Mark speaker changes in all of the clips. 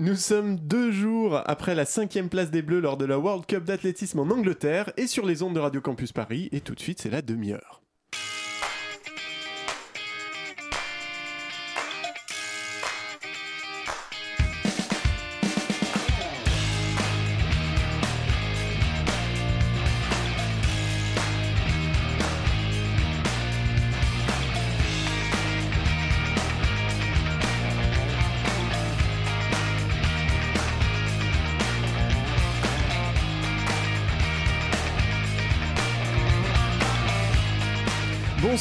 Speaker 1: Nous sommes deux jours après la cinquième place des Bleus lors de la World Cup d'athlétisme en Angleterre et sur les ondes de Radio Campus Paris. Et tout de suite, c'est la demi-heure.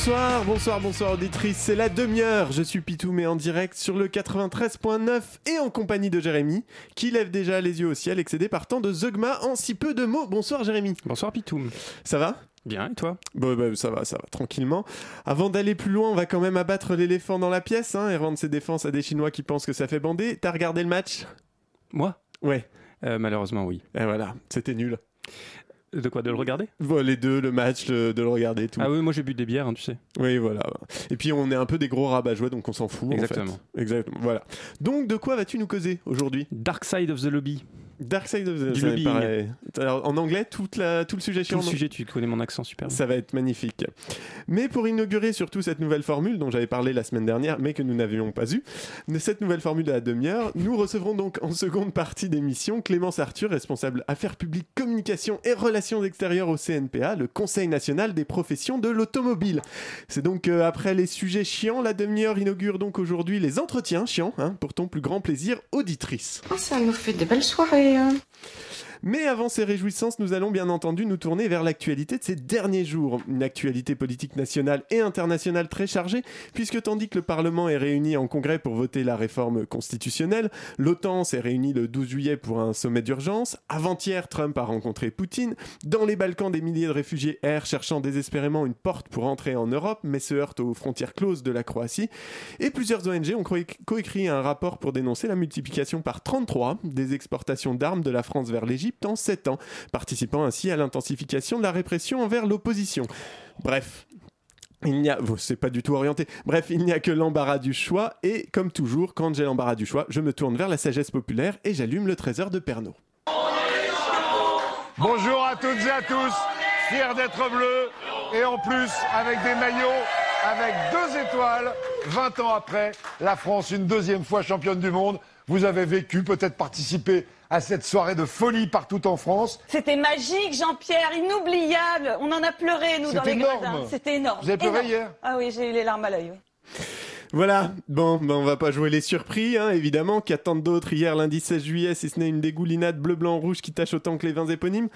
Speaker 1: Bonsoir, bonsoir, bonsoir auditrice, c'est la demi-heure, je suis Pitou mais en direct sur le 93.9 et en compagnie de Jérémy, qui lève déjà les yeux au ciel excédé par tant de zeugma en si peu de mots. Bonsoir Jérémy.
Speaker 2: Bonsoir Pitou.
Speaker 1: Ça va?
Speaker 2: Bien, et toi?
Speaker 1: Bon, bah, ça va, ça va, tranquillement. Avant d'aller plus loin, on va quand même abattre l'éléphant dans la pièce hein, et rendre ses défenses à des Chinois qui pensent que ça fait bander. T'as regardé le match?
Speaker 2: Moi?
Speaker 1: Ouais.
Speaker 2: Euh, malheureusement, oui.
Speaker 1: Et voilà, c'était nul.
Speaker 2: De quoi De le regarder
Speaker 1: Bon, les deux, le match, le- de le regarder, tout.
Speaker 2: Ah oui, moi j'ai bu des bières, hein, tu sais.
Speaker 1: Oui, voilà. Et puis on est un peu des gros rabat jouets, donc on s'en fout. en fait.
Speaker 2: Exactement.
Speaker 1: Exactement. Voilà. Donc, de quoi vas-tu nous causer aujourd'hui?
Speaker 2: Dark Side of the Lobby.
Speaker 1: Dark Side of the paraît- Alors, en anglais, toute la, tout le sujet
Speaker 2: Tout
Speaker 1: chiant.
Speaker 2: le sujet, tu connais mon accent super. bien.
Speaker 1: Ça va être magnifique. Mais pour inaugurer surtout cette nouvelle formule dont j'avais parlé la semaine dernière, mais que nous n'avions pas eue, de cette nouvelle formule de la demi-heure, nous recevrons donc en seconde partie d'émission Clémence Arthur, responsable affaires publiques, communication et relations extérieures au CNPA, le Conseil national des professions de l'automobile. C'est donc euh, après les sujets chiants, la demi-heure inaugure donc aujourd'hui les entretiens chiants, hein, pour ton plus grand plaisir auditrice.
Speaker 3: Oh, ça nous fait des belles soirées. Hein.
Speaker 1: Mais avant ces réjouissances, nous allons bien entendu nous tourner vers l'actualité de ces derniers jours. Une actualité politique nationale et internationale très chargée, puisque tandis que le Parlement est réuni en congrès pour voter la réforme constitutionnelle, l'OTAN s'est réunie le 12 juillet pour un sommet d'urgence, avant-hier Trump a rencontré Poutine, dans les Balkans des milliers de réfugiés errent cherchant désespérément une porte pour entrer en Europe, mais se heurtent aux frontières closes de la Croatie, et plusieurs ONG ont co- coécrit un rapport pour dénoncer la multiplication par 33 des exportations d'armes de la France vers l'Égypte en 7 ans, participant ainsi à l'intensification de la répression envers l'opposition. Bref. Il n'y a, bon, c'est pas du tout orienté. Bref, il n'y a que l'embarras du choix et comme toujours, quand j'ai l'embarras du choix, je me tourne vers la sagesse populaire et j'allume le trésor de Pernod.
Speaker 4: Bonjour à toutes et à tous, fier d'être bleu et en plus avec des maillots avec deux étoiles. 20 ans après, la France une deuxième fois championne du monde. Vous avez vécu, peut-être participé à cette soirée de folie partout en France.
Speaker 5: C'était magique, Jean-Pierre, inoubliable. On en a pleuré, nous, dans les
Speaker 4: énorme.
Speaker 5: gradins. C'était énorme.
Speaker 4: Vous avez pleuré
Speaker 5: Énorme.
Speaker 4: hier
Speaker 5: Ah oui, j'ai eu les larmes à l'œil. oui.
Speaker 1: Voilà, bon, ben on va pas jouer les surpris, hein, évidemment, qu'attendent d'autres hier lundi 16 juillet, si ce n'est une dégoulinade bleu, blanc, rouge qui tâche autant que les vins éponymes.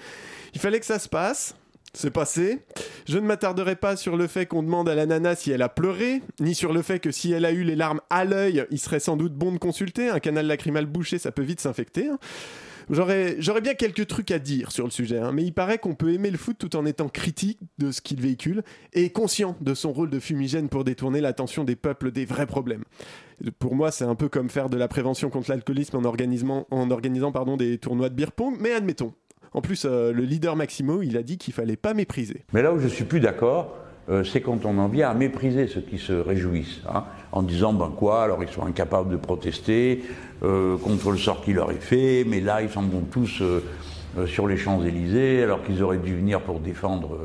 Speaker 1: Il fallait que ça se passe. C'est passé. Je ne m'attarderai pas sur le fait qu'on demande à la nana si elle a pleuré, ni sur le fait que si elle a eu les larmes à l'œil, il serait sans doute bon de consulter. Un canal lacrymal bouché, ça peut vite s'infecter. hein. J'aurais, bien quelques trucs à dire sur le sujet, hein, mais il paraît qu'on peut aimer le foot tout en étant critique de ce qu'il véhicule et conscient de son rôle de fumigène pour détourner l'attention des peuples des vrais problèmes. Pour moi, c'est un peu comme faire de la prévention contre l'alcoolisme en organisant, des tournois de beer pong, mais admettons. En plus, euh, le leader Maximo, il a dit qu'il fallait pas mépriser.
Speaker 6: Mais là où je suis plus d'accord, euh, c'est quand on en vient à mépriser ceux qui se réjouissent, hein, en disant ben quoi, alors ils sont incapables de protester euh, contre le sort qui leur est fait, mais là ils s'en vont tous sur les Champs Élysées, alors qu'ils auraient dû venir pour défendre,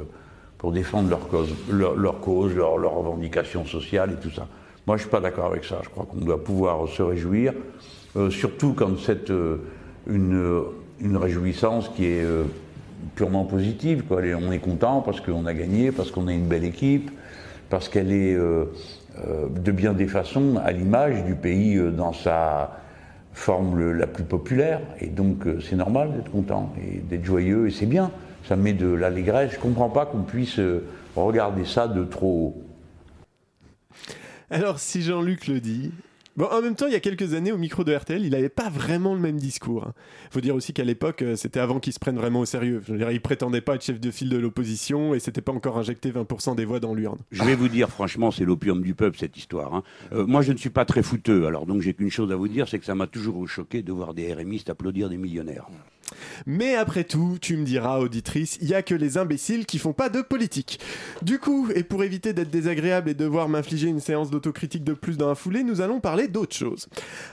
Speaker 6: leur cause, leur, cause, leur, leurs revendications sociales et tout ça. Moi je suis pas d'accord avec ça. Je crois qu'on doit pouvoir se réjouir, surtout quand c'est une, une réjouissance qui est euh, purement positive. On est content parce qu'on a gagné, parce qu'on a une belle équipe, parce qu'elle est euh, euh, de bien des façons à l'image du pays dans sa forme la plus populaire. Et donc c'est normal d'être content et d'être joyeux et c'est bien. Ça met de l'allégresse. Je comprends pas qu'on puisse regarder ça de trop haut.
Speaker 1: Alors, si Jean-Luc le dit. Bon, en même temps, il y a quelques années, au micro de RTL, il n'avait pas vraiment le même discours. hein. faut dire aussi qu'à l'époque, euh, c'était avant qu'il se prenne vraiment au sérieux. Je veux dire, il prétendait pas être chef de file de l'opposition et c'était pas encore injecté 20% des voix dans l'urne.
Speaker 7: Je vais vous dire franchement, c'est l'opium du peuple cette histoire. hein. Euh, moi, je ne suis pas très fouteux, alors donc j'ai qu'une chose à vous dire, c'est que ça m'a toujours choqué de voir des RMistes applaudir des millionnaires.
Speaker 1: Mais après tout, tu me diras, auditrice, il y a que les imbéciles qui font pas de politique. Du coup, et pour éviter d'être désagréable et devoir m'infliger une séance d'autocritique de plus dans la foulée, nous allons parler d'autres choses.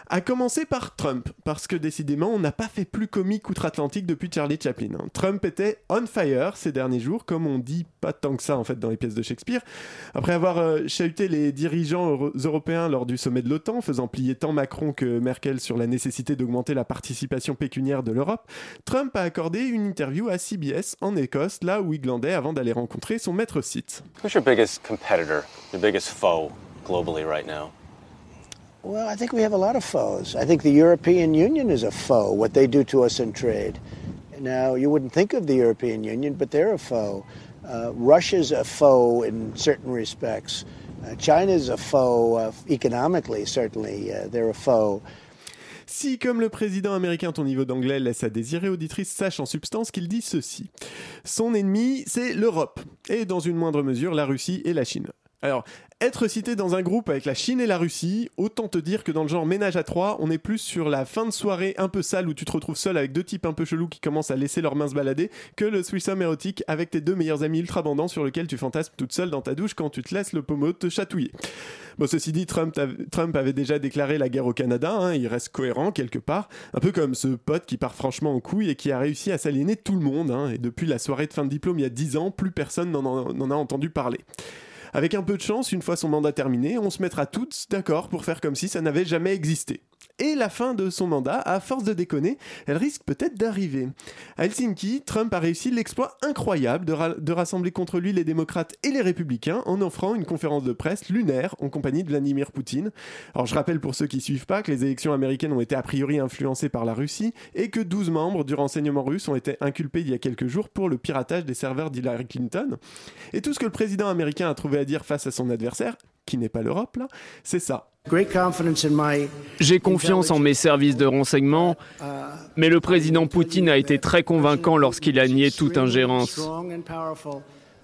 Speaker 1: À commencer par Trump, parce que décidément, on n'a pas fait plus comique outre-Atlantique depuis Charlie Chaplin. hein. Trump était on fire ces derniers jours, comme on dit pas tant que ça en fait dans les pièces de Shakespeare. Après avoir euh, chahuté les dirigeants euro- européens lors du sommet de l'OTAN, faisant plier tant Macron que Merkel sur la nécessité d'augmenter la participation pécuniaire de l'Europe, Trump a accordé une interview à CBS en Écosse, là où il glandait avant d'aller rencontrer son maître site.
Speaker 8: Who's your biggest competitor, your biggest foe globally right now?
Speaker 9: Well, I think we have a lot of foes. I think the European Union is a foe, what they do to us in trade. Now, you wouldn't think of the European Union, but they're a foe. Uh, Russia's a foe in certain respects. Uh, China's a foe uh, economically, certainly. Uh, they're a foe.
Speaker 1: Si, comme le président américain, ton niveau d'anglais laisse à désirer, auditrice, sache en substance qu'il dit ceci. Son ennemi, c'est l'Europe, et dans une moindre mesure, la Russie et la Chine. Alors, être cité dans un groupe avec la Chine et la Russie, autant te dire que dans le genre ménage à trois, on est plus sur la fin de soirée un peu sale où tu te retrouves seul avec deux types un peu chelous qui commencent à laisser leurs mains se balader, que le threesome érotique avec tes deux meilleurs amis ultra bandants sur lequel tu fantasmes toute seule dans ta douche quand tu te laisses le pommeau te chatouiller. Bon, ceci dit, Trump, avait déjà déclaré la guerre au Canada, hein, il reste cohérent quelque part, un peu comme ce pote qui part franchement en couille et qui a réussi à s'aliéner tout le monde, hein, et depuis la soirée de fin de diplôme il y a 10 ans, plus personne n'en en- n'en a entendu parler. Avec un peu de chance, une fois son mandat terminé, on se mettra toutes d'accord pour faire comme si ça n'avait jamais existé. Et la fin de son mandat, à force de déconner, elle risque peut-être d'arriver. À Helsinki, Trump a réussi l'exploit incroyable de, ra- de rassembler contre lui les démocrates et les républicains en offrant une conférence de presse lunaire en compagnie de Vladimir Poutine. Alors je rappelle pour ceux qui suivent pas que les élections américaines ont été a priori influencées par la Russie et que 12 membres du renseignement russe ont été inculpés il y a quelques jours pour le piratage des serveurs d'Hillary Clinton. Et tout ce que le président américain a trouvé à dire face à son adversaire, qui n'est pas l'Europe là, c'est ça.
Speaker 9: Great confidence in my
Speaker 10: J'ai confiance en mes services de renseignement, mais le président Poutine a été très convaincant lorsqu'il a nié toute ingérence.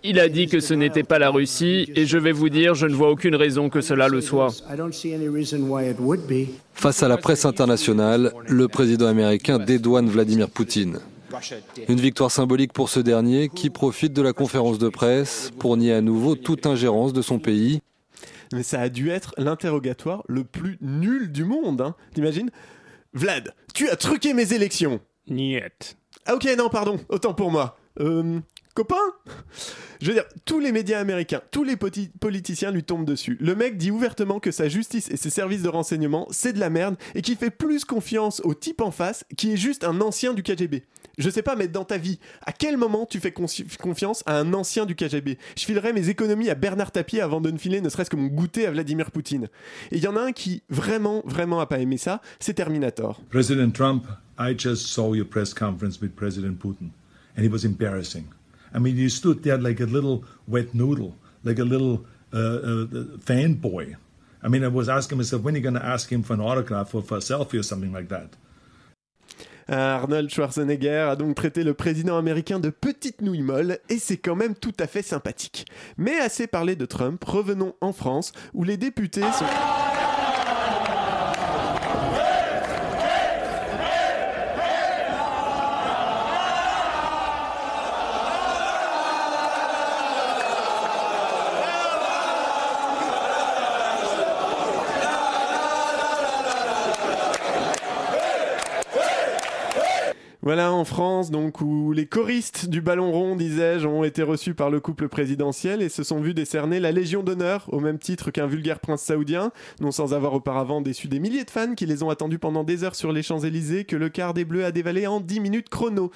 Speaker 10: Il a dit que ce n'était pas la Russie, et je vais vous dire, je ne vois aucune raison que cela le soit.
Speaker 9: I don't see any reason why it would be.
Speaker 11: Face à la presse internationale, le président américain dédouane Vladimir Poutine. Une victoire symbolique pour ce dernier qui profite de la conférence de presse pour nier à nouveau toute ingérence de son pays.
Speaker 1: Mais ça a dû être l'interrogatoire le plus nul du monde, hein. T'imagines? Vlad, tu as truqué mes élections
Speaker 2: Niet.
Speaker 1: Ah ok, non, pardon, autant pour moi. Euh, copain? Je veux dire, tous les médias américains, tous les politiciens lui tombent dessus. Le mec dit ouvertement que sa justice et ses services de renseignement, c'est de la merde, et qu'il fait plus confiance au type en face, qui est juste un ancien du KGB. Je sais pas, mais dans ta vie, à quel moment tu fais confiance à un ancien du KGB Je filerais mes économies à Bernard Tapie avant de ne filer ne serait-ce que mon goûter à Vladimir Poutine. Et il y en a un qui, vraiment, vraiment a pas aimé ça, c'est Terminator.
Speaker 12: President Trump, I just saw your press conference with President Putin, and it was embarrassing. I mean, you stood there like a little wet noodle, like a little uh, uh, fanboy. I mean, I was asking myself, when are you going to ask him for an autograph or for a selfie or something like that?
Speaker 1: Arnold Schwarzenegger a donc traité le président américain de petite nouille molle et c'est quand même tout à fait sympathique. Mais assez parlé de Trump, revenons en France où les députés sont... Voilà en France, donc où les choristes du ballon rond, disais-je, ont été reçus par le couple présidentiel et se sont vus décerner la Légion d'honneur, au même titre qu'un vulgaire prince saoudien, non sans avoir auparavant déçu des milliers de fans qui les ont attendus pendant des heures sur les Champs-Élysées que le quart des Bleus a dévalé en 10 minutes chrono.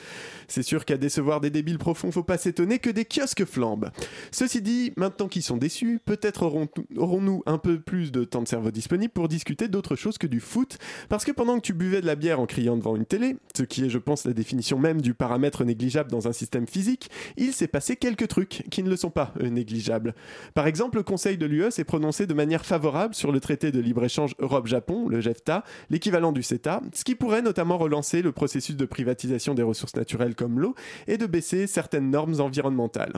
Speaker 1: C'est sûr qu'à décevoir des débiles profonds, faut pas s'étonner que des kiosques flambent. Ceci dit, maintenant qu'ils sont déçus, peut-être aurons- aurons-nous un peu plus de temps de cerveau disponible pour discuter d'autre chose que du foot, parce que pendant que tu buvais de la bière en criant devant une télé, ce qui est, je pense, la définition même du paramètre négligeable dans un système physique, il s'est passé quelques trucs qui ne le sont pas euh, négligeables. Par exemple, le Conseil de l'UE s'est prononcé de manière favorable sur le traité de libre-échange Europe-Japon, le GEFTA, l'équivalent du CETA, ce qui pourrait notamment relancer le processus de privatisation des ressources naturelles comme l'eau et de baisser certaines normes environnementales.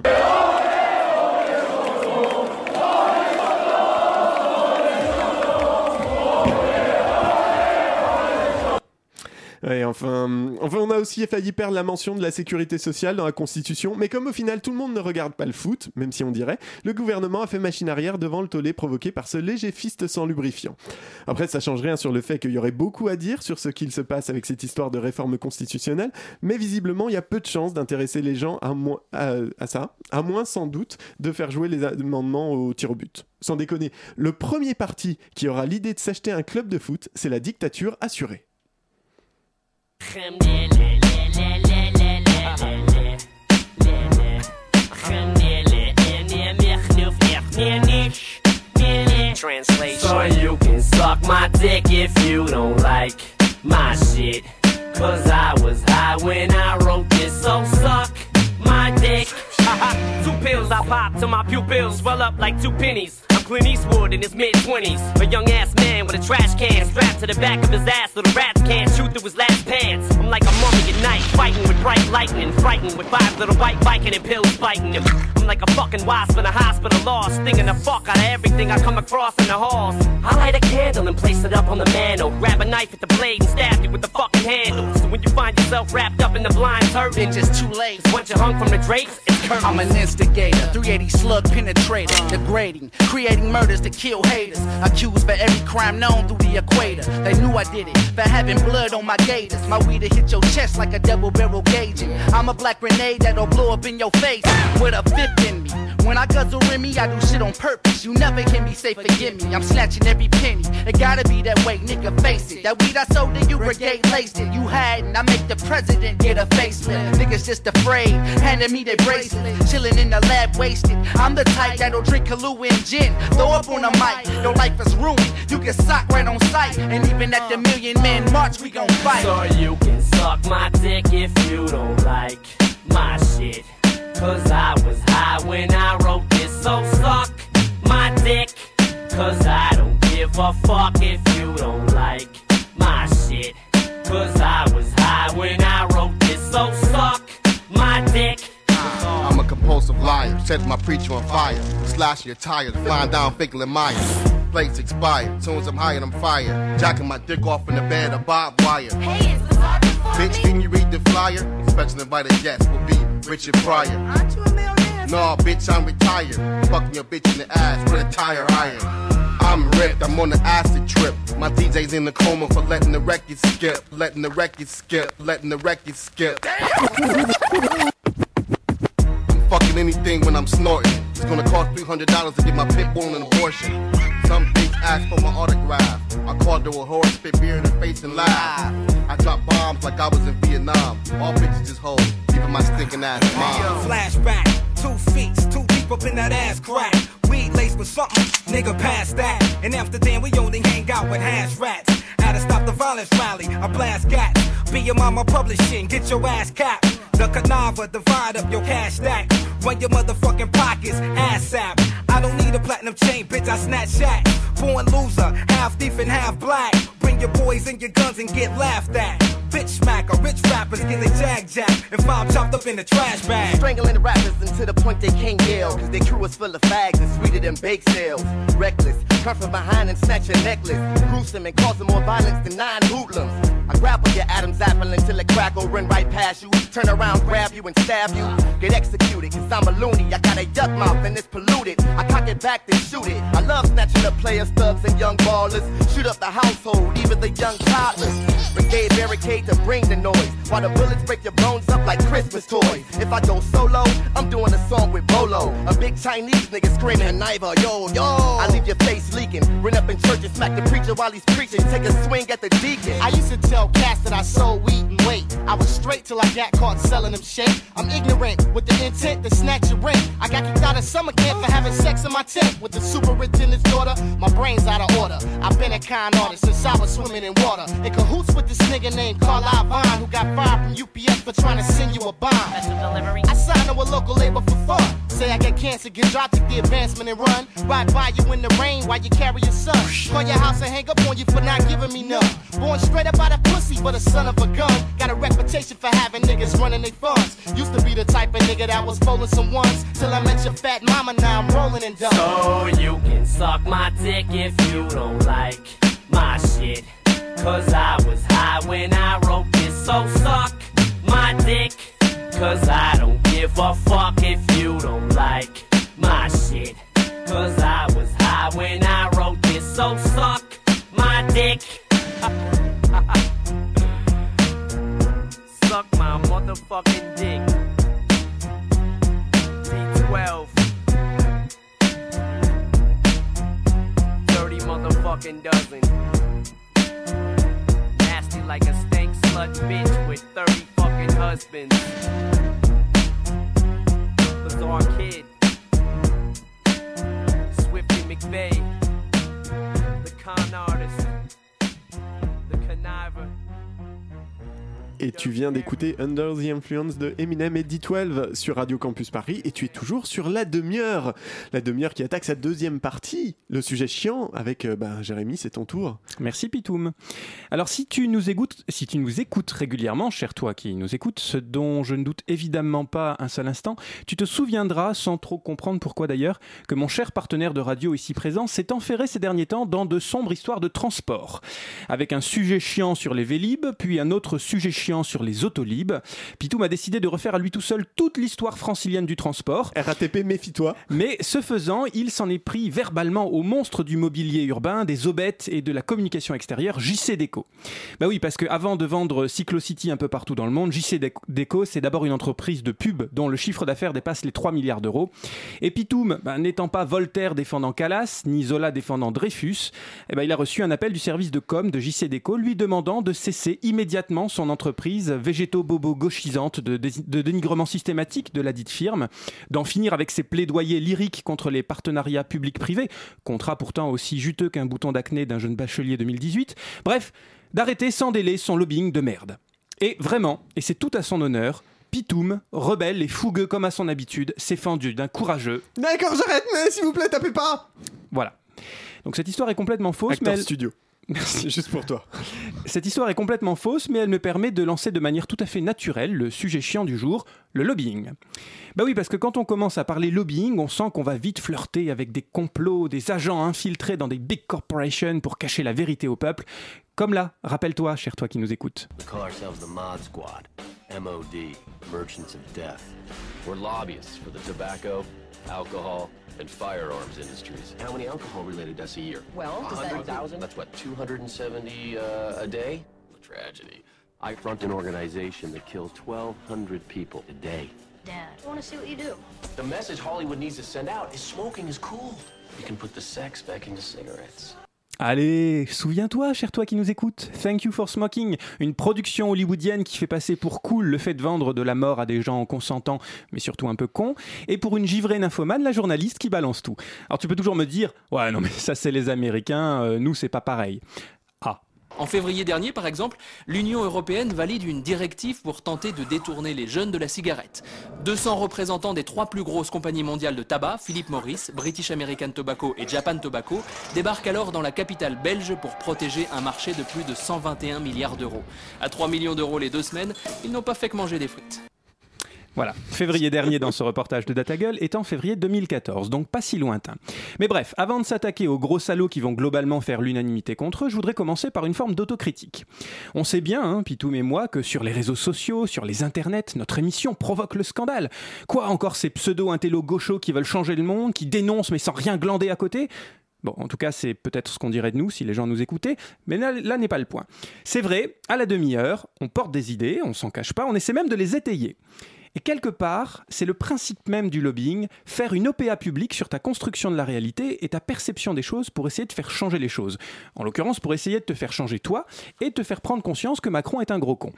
Speaker 1: Ouais, enfin, on a aussi failli perdre la mention de la sécurité sociale dans la Constitution, mais comme au final tout le monde ne regarde pas le foot, même si on dirait, le gouvernement a fait machine arrière devant le tollé provoqué par ce léger fist sans lubrifiant. Après, ça change rien sur le fait qu'il y aurait beaucoup à dire sur ce qu'il se passe avec cette histoire de réforme constitutionnelle, mais visiblement, il y a peu de chances d'intéresser les gens à ça, à moins sans doute de faire jouer les amendements au tir au but. Sans déconner, le premier parti qui aura l'idée de s'acheter un club de foot, c'est la dictature assurée.
Speaker 13: Translation. So you can suck my dick if you don't like my shit. Cause I was high when I wrote this, so suck my dick. two pills I pop till my pupils swell up like two pennies. Clint Eastwood in his mid 20s. A young ass man with a trash can strapped to the back of his ass so the rats can't shoot through his last pants. I'm like a mummy at night, fighting with bright lightning, frightened with five little white and pills biting him. I'm like a fucking wasp in a hospital lost, stinging the fuck out of everything I come across in the halls. I light a candle and place it up on the mantle. Grab a knife at the blade and stab you with the fucking handle. So when you find yourself wrapped up in the blind turban, just too late. Once you're hung from the drapes, it's curtains.
Speaker 14: I'm an instigator, 380 slug penetrator, degrading, creating murders to kill haters. Accused for every crime known through the equator. They knew I did it for having blood on my gators. My weed to hit your chest like a double barrel gauging. I'm a black grenade that'll blow up in your face with a fifth in me. When I guzzle me, I do shit on purpose. You never can be safe, forgive me. I'm snatching every penny. It gotta be that way, nigga, face it. That weed I sold to you, brigade laced it. You hadn't, I make the president get a facelift. Niggas just afraid, handing me their bracelet. Chilling in the lab, wasted. I'm the type that'll drink Kahlua and gin. Throw up on a mic, your life is ruined. You get socked right on sight. And even at the Million Man March, we gon' fight.
Speaker 13: So you can suck my dick if you don't like my shit. Cause I was high when I wrote this, so suck my dick. Cause I don't give a fuck if you don't like my shit. Cause I was high when I wrote this, so suck
Speaker 15: compulsive liar, set my preacher on fire. Slash your tires, flying down and Myers. Plates expired, as I'm high and I'm fired. Jacking my dick off in the bed of barbed wire.
Speaker 16: Hey, is this hard for
Speaker 15: Bitch, can you read the flyer? Special invited guest will be Richard Pryor.
Speaker 16: Aren't you a millionaire?
Speaker 15: No, bitch, I'm retired. Fucking your bitch in the ass with a tire iron. I'm ripped, I'm on the acid trip. My DJ's in the coma for letting the record skip, letting the record skip, letting the record skip. Fucking anything when I'm snorting. It's gonna cost $300 to get my pit bull an abortion. Some bitch asked for my autograph. I called her a whore, spit beer in her face and laugh. I dropped bombs like I was in Vietnam. All bitches just hold, even my stinking ass mom.
Speaker 17: Flashback, two feet, too deep up in that ass crack. Weed laced with something, nigga pass that. And after then, we only hang out with hash rats. Had to stop the violence rally, I blast gats. Be your mama publishing, get your ass capped. The Canava, divide up your cash stack. Run your motherfucking pockets, ass sap. I don't need a platinum chain, bitch, I snatch shack. Born loser, half thief and half black. Bring your boys and your guns and get laughed at. Bitch smack, a rich rappers get a jag jack. And found chopped up in the trash bag.
Speaker 18: Strangling the rappers until the point they can't yell. Cause their crew is full of fags and sweeter than bake sales. Reckless, come from behind and snatch your necklace. Gruesome and causing more violence than nine hoodlums. I grapple your Adam's apple until it crackle, run right past you. Turn around, grab you, and stab you. Get executed, cause I'm a loony. I got a yuck mouth and it's polluted. I cock it back, then shoot it. I love snatching up players, thugs, and young ballers. Shoot up the household, even the young toddlers. Brigade barricade to bring the noise. While the bullets break your bones up like Christmas toys. If I go solo, I'm doing a song with Bolo. A big Chinese nigga screaming, Niva, yo, yo. I leave your face leaking. Run up in church and smack the preacher while he's preaching. Take a swing at the deacon.
Speaker 19: I used to tell cats that I sold weed and weight. I was straight till I got caught selling them shit. I'm ignorant with the intent to snatch your rent. I got kicked out of summer camp for having sex in my tent with the superintendent's daughter. My brain's out of order. I've been a con artist since I was swimming in water. In cahoots with this nigga named Carl Vine who got fired from UPS for trying to send you a bomb. I signed to a local label for fun. Say I got cancer, get dropped, take the advancement and run. Ride by you in the rain while you carry your son. Call your house and hang up on you for not giving me none. Born straight up out of pussy, but a son of a gun. Got a reputation for having niggas running their funds. Used to be the type of nigga that was folding some ones. Till I met your fat mama, now I'm rolling and done.
Speaker 13: So you can suck my dick like if you don't like my shit. Cause I was high when I wrote this, so suck my dick. Cause I don't give a fuck if you
Speaker 1: don't like my shit. Under the Influence de Eminem et D12 sur Radio Campus Paris et tu es toujours sur la demi-heure. La demi-heure qui attaque sa deuxième partie, le sujet chiant avec euh, ben, Jérémy, c'est ton tour.
Speaker 2: Merci Pitoum. Alors si tu nous écoutes, si tu nous écoutes régulièrement, cher toi qui nous écoutes, ce dont je ne doute évidemment pas un seul instant, tu te souviendras, sans trop comprendre pourquoi d'ailleurs, que mon cher partenaire de radio ici présent s'est enferré ces derniers temps dans de sombres histoires de transport. Avec un sujet chiant sur les Vélib, puis un autre sujet chiant sur les Autolib, Pitoum a décidé de refaire à lui tout seul toute l'histoire francilienne du transport.
Speaker 1: RATP, méfie-toi.
Speaker 2: Mais ce faisant, il s'en est pris verbalement au monstre du mobilier urbain, des aubettes et de la communication extérieure, JC Déco. Bah oui, parce qu'avant de vendre Cyclocity un peu partout dans le monde, JC Déco, c'est d'abord une entreprise de pub dont le chiffre d'affaires dépasse les 3 milliards d'euros. Et Pitoum, bah, n'étant pas Voltaire défendant Calas, ni Zola défendant Dreyfus, eh ben, il a reçu un appel du service de com de JC Déco lui demandant de cesser immédiatement son entreprise végéto-bobo gauchisante de, dé- de dénigrement systématique de la dite firme, d'en finir avec ses plaidoyers lyriques contre les partenariats publics-privés, contrat pourtant aussi juteux qu'un bouton d'acné d'un jeune bachelier 2018, bref, d'arrêter sans délai son lobbying de merde. Et vraiment, et c'est tout à son honneur, Pitoum, rebelle et fougueux comme à son habitude, s'est fendu d'un courageux.
Speaker 1: D'accord, j'arrête, mais s'il vous plaît, tapez pas
Speaker 2: Voilà. Donc cette histoire est complètement fausse,
Speaker 1: Acteur
Speaker 2: mais elle-
Speaker 1: studio.
Speaker 2: Merci.
Speaker 1: Juste pour toi.
Speaker 2: Cette histoire est complètement fausse, mais elle me permet de lancer de manière tout à fait naturelle le sujet chiant du jour, le lobbying. Bah oui, parce que quand on commence à parler lobbying, on sent qu'on va vite flirter avec des complots, des agents infiltrés dans des big corporations pour cacher la vérité au peuple. Comme là, rappelle-toi, cher toi qui nous écoutes.
Speaker 20: We call ourselves the Mod Squad, MOD, Merchants of Death. We're lobbyists for the tobacco, alcohol, and firearms industries. How many alcohol-related deaths a year?
Speaker 3: Well, does that-
Speaker 20: 100,000? That's what, 270 uh, a day? A tragedy. I front an organization that kills 1,200 people a day.
Speaker 3: Dad, I want to see what you do.
Speaker 20: The message Hollywood needs to send out is smoking is cool. You can put the sex back into cigarettes.
Speaker 2: Allez, souviens-toi, cher toi qui nous écoute, Thank You for Smoking, une production hollywoodienne qui fait passer pour cool le fait de vendre de la mort à des gens consentants, mais surtout un peu cons, et pour une givrée nymphomane, la journaliste qui balance tout. Alors tu peux toujours me dire, ouais non mais ça c'est les Américains, euh, nous c'est pas pareil.
Speaker 21: En février dernier, par exemple, l'Union européenne valide une directive pour tenter de détourner les jeunes de la cigarette. 200 représentants des trois plus grosses compagnies mondiales de tabac, Philip Morris, British American Tobacco et Japan Tobacco, débarquent alors dans la capitale belge pour protéger un marché de plus de 121 milliards d'euros. À 3 millions d'euros les deux semaines, ils n'ont pas fait que manger des frites.
Speaker 2: Voilà, février dernier dans ce reportage de DataGull est en février 2014, donc pas si lointain. Mais bref, avant de s'attaquer aux gros salauds qui vont globalement faire l'unanimité contre eux, je voudrais commencer par une forme d'autocritique. On sait bien, hein, Pitoum et moi, que sur les réseaux sociaux, sur les internets, notre émission provoque le scandale. Quoi encore ces pseudo-intellos gauchos qui veulent changer le monde, qui dénoncent mais sans rien glander à côté? Bon, en tout cas, c'est peut-être ce qu'on dirait de nous si les gens nous écoutaient, mais là, là n'est pas le point. C'est vrai, à la demi-heure, on porte des idées, on s'en cache pas, on essaie même de les étayer. Et quelque part, c'est le principe même du lobbying, faire une OPA publique sur ta construction de la réalité et ta perception des choses pour essayer de faire changer les choses. En l'occurrence, pour essayer de te faire changer toi et te faire prendre conscience que Macron est un gros con.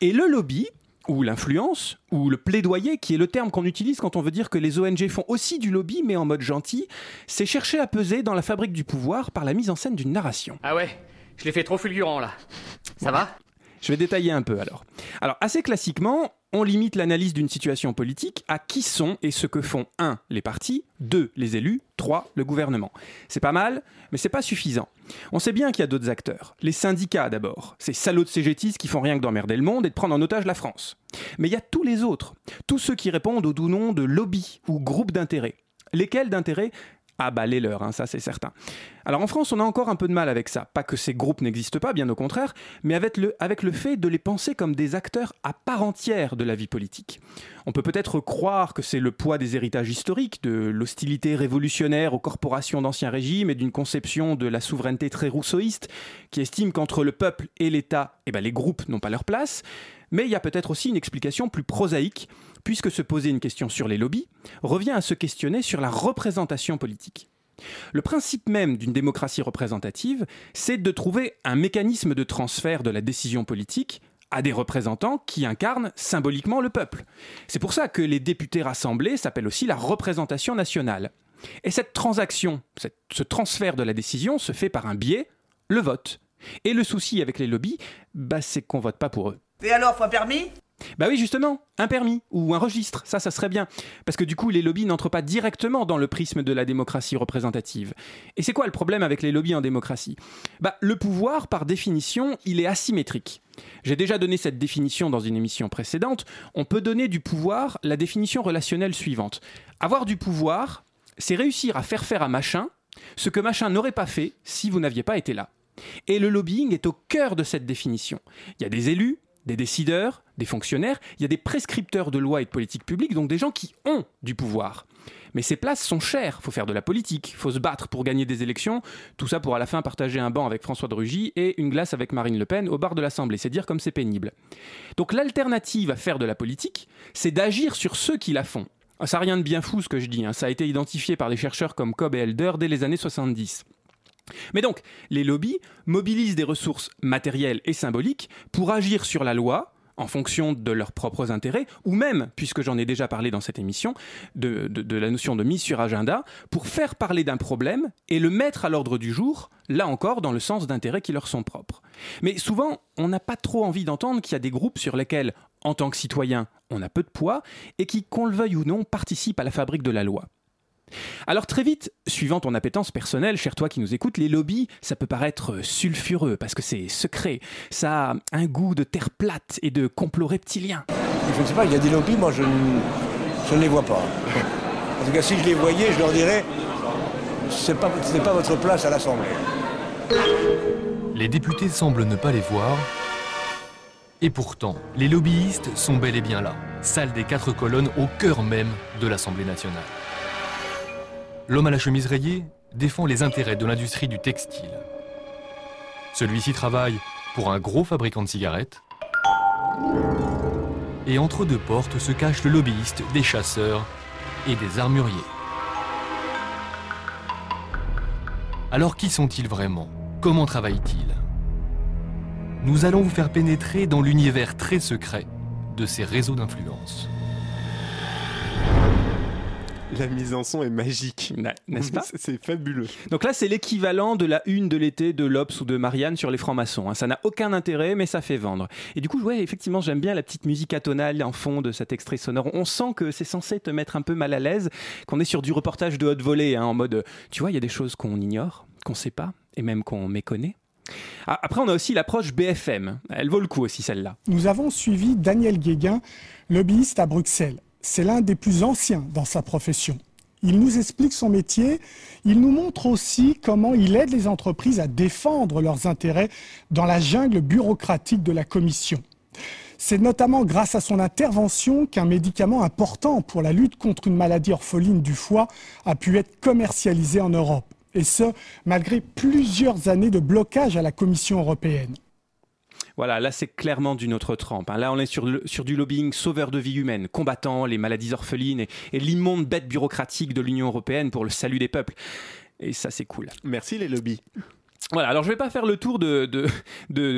Speaker 2: Et le lobby, ou l'influence, ou le plaidoyer, qui est le terme qu'on utilise quand on veut dire que les ONG font aussi du lobby, mais en mode gentil, c'est chercher à peser dans la fabrique du pouvoir par la mise en scène d'une narration.
Speaker 22: Ah ouais, je l'ai fait trop fulgurant là. Ça va?
Speaker 2: Je vais détailler un peu alors. Alors, assez classiquement, on limite l'analyse d'une situation politique à qui sont et ce que font 1. les partis, 2. les élus, 3. le gouvernement. C'est pas mal, mais c'est pas suffisant. On sait bien qu'il y a d'autres acteurs. Les syndicats d'abord, ces salauds de CGTistes qui font rien que d'emmerder le monde et de prendre en otage la France. Mais il y a tous les autres, tous ceux qui répondent au doux nom de lobby ou groupe d'intérêt. Lesquels d'intérêt les leurs, hein, ça c'est certain. Alors en France, on a encore un peu de mal avec ça. Pas que ces groupes n'existent pas, bien au contraire, mais avec le, fait de les penser comme des acteurs à part entière de la vie politique. On peut peut-être croire que c'est le poids des héritages historiques, de l'hostilité révolutionnaire aux corporations d'ancien régime et d'une conception de la souveraineté très rousseauiste qui estime qu'entre le peuple et l'État, eh ben, les groupes n'ont pas leur place. Mais il y a peut-être aussi une explication plus prosaïque, puisque se poser une question sur les lobbies revient à se questionner sur la représentation politique. Le principe même d'une démocratie représentative, c'est de trouver un mécanisme de transfert de la décision politique à des représentants qui incarnent symboliquement le peuple. C'est pour ça que les députés rassemblés s'appellent aussi la représentation nationale. Et cette transaction, ce transfert de la décision se fait par un biais, le vote. Et le souci avec les lobbies, bah, c'est qu'on vote pas pour eux.
Speaker 23: Et alors, un permis?
Speaker 2: Bah oui, justement, un permis ou un registre, ça, ça serait bien. Parce que du coup, les lobbies n'entrent pas directement dans le prisme de la démocratie représentative. Et c'est quoi le problème avec les lobbies en démocratie? Bah, le pouvoir, par définition, il est asymétrique. J'ai déjà donné cette définition dans une émission précédente. On peut donner du pouvoir la définition relationnelle suivante. Avoir du pouvoir, c'est réussir à faire faire à machin ce que machin n'aurait pas fait si vous n'aviez pas été là. Et le lobbying est au cœur de cette définition. Il y a des élus, des décideurs, des fonctionnaires, il y a des prescripteurs de lois et de politiques publiques, donc des gens qui ont du pouvoir. Mais ces places sont chères, faut faire de la politique, faut se battre pour gagner des élections, tout ça pour à la fin partager un banc avec François de Rugy et une glace avec Marine Le Pen au bar de l'Assemblée, c'est dire comme c'est pénible. Donc l'alternative à faire de la politique, c'est d'agir sur ceux qui la font. Ça n'a rien de bien fou ce que je dis, hein. ça a été identifié par des chercheurs comme Cobb et Elder dès les années 70. Mais donc, les lobbies mobilisent des ressources matérielles et symboliques pour agir sur la loi en fonction de leurs propres intérêts, ou même, puisque j'en ai déjà parlé dans cette émission, de, la notion de mise sur agenda, pour faire parler d'un problème et le mettre à l'ordre du jour, là encore dans le sens d'intérêts qui leur sont propres. Mais souvent, on n'a pas trop envie d'entendre qu'il y a des groupes sur lesquels, en tant que citoyen, on a peu de poids, et qui, qu'on le veuille ou non, participent à la fabrique de la loi. Alors très vite, suivant ton appétence personnelle, cher toi qui nous écoutes, les lobbies, ça peut paraître sulfureux parce que c'est secret, ça a un goût de terre plate et de complot reptilien.
Speaker 24: Je ne sais pas, il y a des lobbies, moi je ne, je ne les vois pas. En tout cas, si je les voyais, je leur dirais ce n'est pas, ce n'est pas votre place à l'Assemblée.
Speaker 25: Les députés semblent ne pas les voir. Et pourtant, les lobbyistes sont bel et bien là, salle des quatre colonnes au cœur même de l'Assemblée nationale. L'homme à la chemise rayée défend les intérêts de l'industrie du textile. Celui-ci travaille pour un gros fabricant de cigarettes. Et entre deux portes se cache le lobbyiste des chasseurs et des armuriers. Alors qui sont-ils vraiment? Comment travaillent-ils? Nous allons vous faire pénétrer dans l'univers très secret de ces réseaux d'influence.
Speaker 1: La mise en son est magique.
Speaker 2: N'est-ce pas
Speaker 1: C'est fabuleux.
Speaker 2: Donc là, c'est l'équivalent de la une de l'été de l'Obs ou de Marianne sur les francs-maçons. hein. Ça n'a aucun intérêt, mais ça fait vendre. Et du coup, ouais, effectivement, j'aime bien la petite musique atonale en fond de cet extrait sonore. On sent que c'est censé te mettre un peu mal à l'aise, qu'on est sur du reportage de haute volée, hein, en mode, tu vois, il y a des choses qu'on ignore, qu'on sait pas, et même qu'on méconnaît. Ah, Après, on a aussi l'approche BFM. Elle vaut le coup aussi, celle-là.
Speaker 26: Nous avons suivi Daniel Guéguin, lobbyiste à Bruxelles. C'est l'un des plus anciens dans sa profession. Il nous explique son métier, il nous montre aussi comment il aide les entreprises à défendre leurs intérêts dans la jungle bureaucratique de la Commission. C'est notamment grâce à son intervention qu'un médicament important pour la lutte contre une maladie orpheline du foie a pu être commercialisé en Europe. Et ce, malgré plusieurs années de blocage à la Commission européenne.
Speaker 2: Voilà, là c'est clairement d'une autre trempe. hein. Là on est sur, du lobbying sauveur de vie humaine, combattant les maladies orphelines et, et l'immonde bête bureaucratique de l'Union européenne pour le salut des peuples. Et ça c'est cool.
Speaker 1: Merci les lobbies.
Speaker 2: Voilà, alors je vais pas faire le tour de,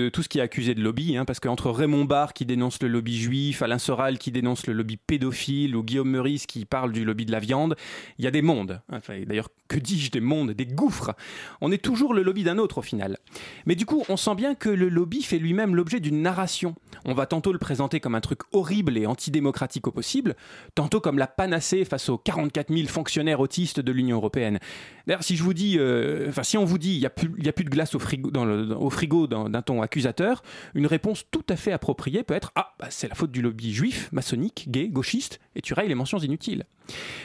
Speaker 2: tout ce qui est accusé de lobby, hein, parce qu'entre Raymond Barre qui dénonce le lobby juif, Alain Soral qui dénonce le lobby pédophile, ou Guillaume Meurice qui parle du lobby de la viande, il y a des mondes. D'ailleurs, que dis-je des mondes, des gouffres? On est toujours le lobby d'un autre au final. Mais du coup, on sent bien que le lobby fait lui-même l'objet d'une narration. On va tantôt le présenter comme un truc horrible et antidémocratique au possible, tantôt comme la panacée face aux 44 000 fonctionnaires autistes de l'Union européenne. D'ailleurs, si je vous dis, euh, si on vous dit, il n'y a, plus- de glace au frigo, d'un ton accusateur, une réponse tout à fait appropriée peut être Ah, bah, c'est la faute du lobby juif, maçonnique, gay, gauchiste, et tu rayes les mentions inutiles.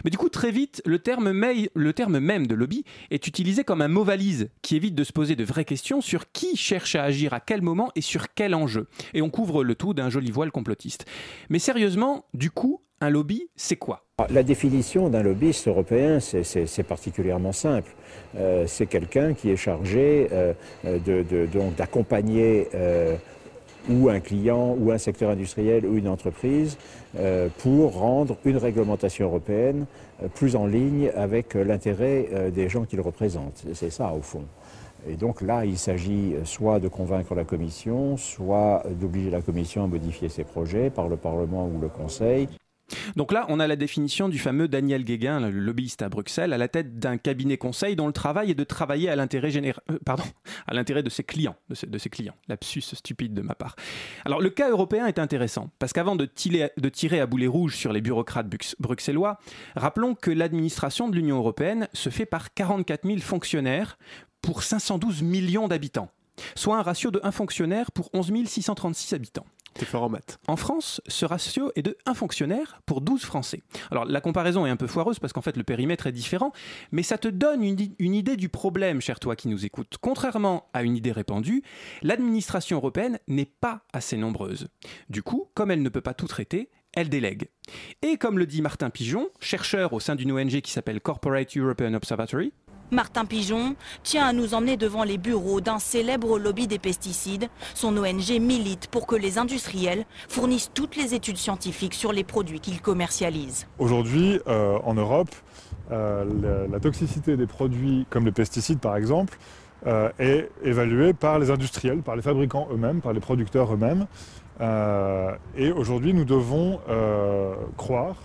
Speaker 2: Mais du coup, très vite, le terme, même de lobby est utilisé comme un mot valise qui évite de se poser de vraies questions sur qui cherche à agir à quel moment et sur quel enjeu. Et on couvre le tout d'un joli voile complotiste. Mais sérieusement, du coup, un lobby, c'est quoi?
Speaker 23: La définition d'un lobbyiste européen, c'est- particulièrement simple. Euh, c'est quelqu'un qui est chargé euh, d'accompagner euh, ou un client, ou un secteur industriel, ou une entreprise, euh, pour rendre une réglementation européenne euh, plus en ligne avec euh, l'intérêt des gens qu'il représente. C'est ça, au fond. Et donc là, il s'agit soit de convaincre la Commission, soit d'obliger la Commission à modifier ses projets par le Parlement ou le Conseil.
Speaker 2: Donc là, on a la définition du fameux Daniel Guéguin, le lobbyiste à Bruxelles, à la tête d'un cabinet conseil dont le travail est de travailler à l'intérêt euh, de ses clients, de ses, clients. Lapsus stupide de ma part. Alors le cas européen est intéressant parce qu'avant de, tirer- à boulet rouge sur les bureaucrates bruxellois, rappelons que l'administration de l'Union européenne se fait par 44 000 fonctionnaires pour 512 millions d'habitants, soit un ratio de 1 fonctionnaire pour 11 636 habitants.
Speaker 1: En
Speaker 2: France, ce ratio est de 1 fonctionnaire pour 12 Français. Alors la comparaison est un peu foireuse parce qu'en fait le périmètre est différent, mais ça te donne une, une idée du problème, cher toi qui nous écoutes. Contrairement à une idée répandue, l'administration européenne n'est pas assez nombreuse. Du coup, comme elle ne peut pas tout traiter, elle délègue. Et comme le dit Martin Pigeon, chercheur au sein d'une ONG qui s'appelle Corporate European Observatory,
Speaker 27: Martin Pigeon tient à nous emmener devant les bureaux d'un célèbre lobby des pesticides. Son ONG milite pour que les industriels fournissent toutes les études scientifiques sur les produits qu'ils commercialisent.
Speaker 28: Aujourd'hui, euh, en Europe, euh, la, toxicité des produits comme les pesticides par exemple euh, est évaluée par les industriels, par les fabricants eux-mêmes, par les producteurs eux-mêmes. Et aujourd'hui, nous devons croire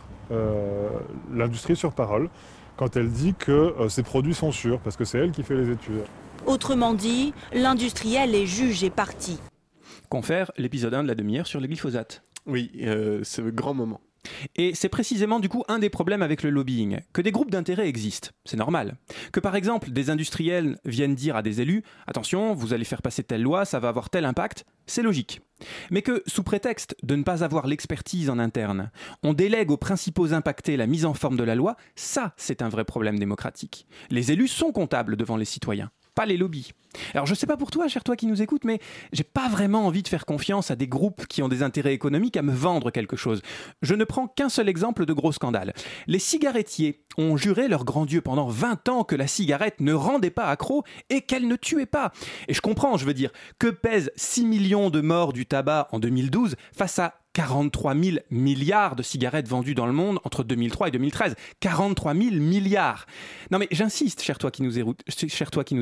Speaker 28: l'industrie sur parole quand elle dit que euh, ces produits sont sûrs, parce que c'est elle qui fait les études.
Speaker 27: Autrement dit, l'industriel est juge et parti.
Speaker 2: confère l'épisode 1 de la demi-heure sur le glyphosate.
Speaker 1: Oui, euh, ce grand moment.
Speaker 2: Et c'est précisément du coup un des problèmes avec le lobbying, que des groupes d'intérêt existent, c'est normal. Que par exemple des industriels viennent dire à des élus attention, vous allez faire passer telle loi, ça va avoir tel impact, c'est logique. Mais que sous prétexte de ne pas avoir l'expertise en interne, on délègue aux principaux impactés la mise en forme de la loi, ça c'est un vrai problème démocratique. Les élus sont comptables devant les citoyens pas les lobbies. Alors je sais pas pour toi, cher toi qui nous écoutes, mais j'ai pas vraiment envie de faire confiance à des groupes qui ont des intérêts économiques à me vendre quelque chose. Je ne prends qu'un seul exemple de gros scandale. Les cigarettiers ont juré leur grand Dieu pendant 20 ans que la cigarette ne rendait pas accro et qu'elle ne tuait pas. Et je comprends, je veux dire, que pèsent 6 millions de morts du tabac en 2012 face à 43 000 milliards de cigarettes vendues dans le monde entre 2003 et 2013. 43 000 milliards. Non mais j'insiste, cher toi qui nous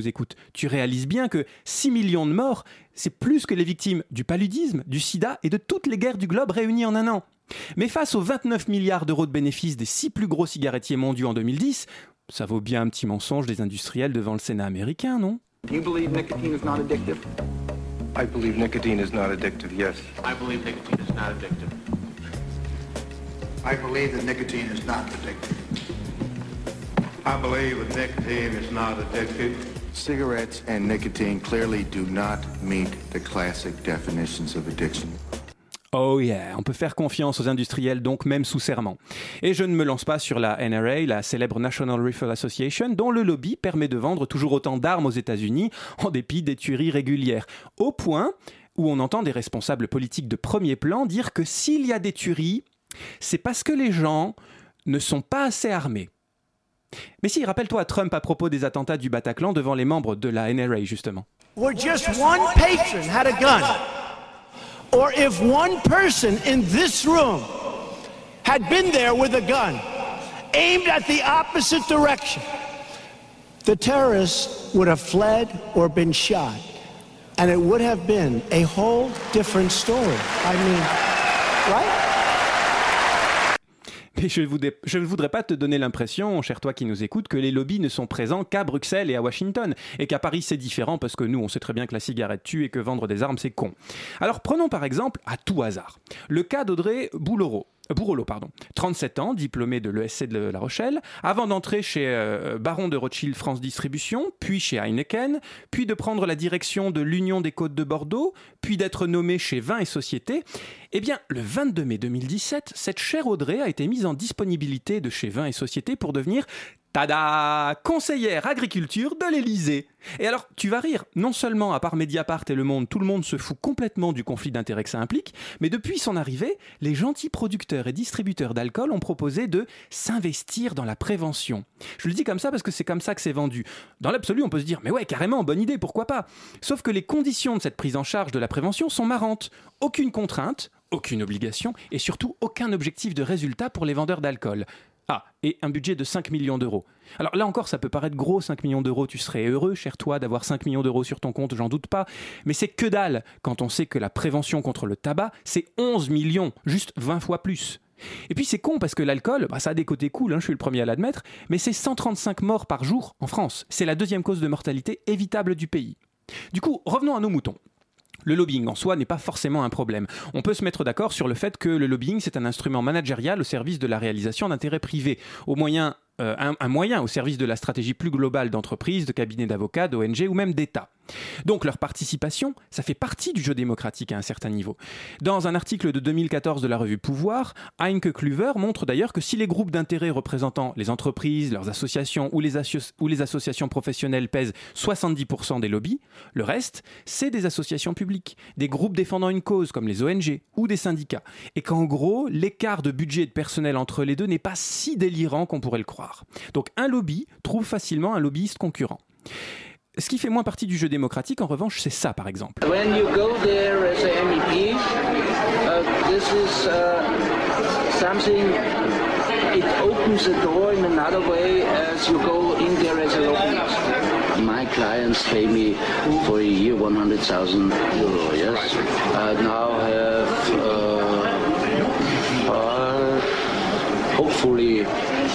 Speaker 2: écoute, tu réalises bien que 6 millions de morts, c'est plus que les victimes du paludisme, du sida et de toutes les guerres du globe réunies en un an. Mais face aux 29 milliards d'euros de bénéfices des six plus gros cigarettiers mondiaux en 2010, ça vaut bien un petit mensonge des industriels devant le Sénat américain, non?
Speaker 29: You
Speaker 30: I believe nicotine is not addictive, yes.
Speaker 29: I believe nicotine is not addictive.
Speaker 30: I believe that nicotine is not addictive. I believe that nicotine is not addictive. Cigarettes and nicotine clearly do not meet the classic definitions of addiction.
Speaker 2: Oh yeah, on peut faire confiance aux industriels donc même sous serment. Et je ne me lance pas sur la NRA, la célèbre National Rifle Association, dont le lobby permet de vendre toujours autant d'armes aux États-Unis en dépit des tueries régulières. Au point où on entend des responsables politiques de premier plan dire que s'il y a des tueries, c'est parce que les gens ne sont pas assez armés. Mais si, rappelle-toi Trump à propos des attentats du Bataclan devant les membres de la NRA justement.
Speaker 31: or just one patron had a gun, or if one person in this room had been there with a gun aimed at the opposite direction, the terrorists would have fled or been shot. And it would have been a whole different story. I mean, right?
Speaker 2: Mais je, ne voudrais pas te donner l'impression, cher toi qui nous écoutes, que les lobbies ne sont présents qu'à Bruxelles et à Washington, et qu'à Paris c'est différent parce que nous on sait très bien que la cigarette tue et que vendre des armes c'est con. Alors prenons par exemple, à tout hasard, le cas d'Audrey Boulereau. pardon. 37 ans, diplômé de l'ESC de La Rochelle, avant d'entrer chez euh, Baron de Rothschild France Distribution, puis chez Heineken, puis de prendre la direction de l'Union des Côtes de Bordeaux, puis d'être nommé chez Vin et Société. Eh bien, le 22 mai 2017, cette chère Audrey a été mise en disponibilité de chez Vin et Société pour devenir Tada Conseillère agriculture de l'Élysée. Et alors, tu vas rire, non seulement à part Mediapart et Le Monde, tout le monde se fout complètement du conflit d'intérêts que ça implique, mais depuis son arrivée, les gentils producteurs et distributeurs d'alcool ont proposé de s'investir dans la prévention. Je le dis comme ça parce que c'est comme ça que c'est vendu. Dans l'absolu, on peut se dire, mais ouais, carrément, bonne idée, pourquoi pas? Sauf que les conditions de cette prise en charge de la prévention sont marrantes. Aucune contrainte, aucune obligation et surtout aucun objectif de résultat pour les vendeurs d'alcool. Ah, et un budget de 5 millions d'euros. Alors là encore, ça peut paraître gros, 5 millions d'euros, tu serais heureux, cher toi, d'avoir 5 millions d'euros sur ton compte, j'en doute pas, mais c'est que dalle quand on sait que la prévention contre le tabac, c'est 11 millions, juste 20 fois plus. Et puis c'est con parce que l'alcool, bah, ça a des côtés cool, hein, je suis le premier à l'admettre, mais c'est 135 morts par jour en France. C'est la deuxième cause de mortalité évitable du pays. Du coup, revenons à nos moutons. Le lobbying en soi n'est pas forcément un problème. On peut se mettre d'accord sur le fait que le lobbying, c'est un instrument managérial au service de la réalisation d'intérêts privés, euh, un, moyen au service de la stratégie plus globale d'entreprises, de cabinets d'avocats, d'ONG ou même d'États. Donc leur participation, ça fait partie du jeu démocratique à un certain niveau. Dans un article de 2014 de la revue Pouvoir, Heinke Kluver montre d'ailleurs que si les groupes d'intérêt représentant les entreprises, leurs associations ou les, ou les associations professionnelles pèsent 70% des lobbies, le reste, c'est des associations publiques, des groupes défendant une cause comme les ONG ou des syndicats. Et qu'en gros, l'écart de budget et de personnel entre les deux n'est pas si délirant qu'on pourrait le croire. Donc un lobby trouve facilement un lobbyiste concurrent. Ce qui fait moins partie du jeu démocratique, en revanche, c'est ça, par exemple.
Speaker 32: When you go there as a MEP, uh, this is uh, something. It opens the door in another way as you go in there as a lobbyist. My clients pay me for a year 100,000 euro. Yes, I now have. Uh, uh, hopefully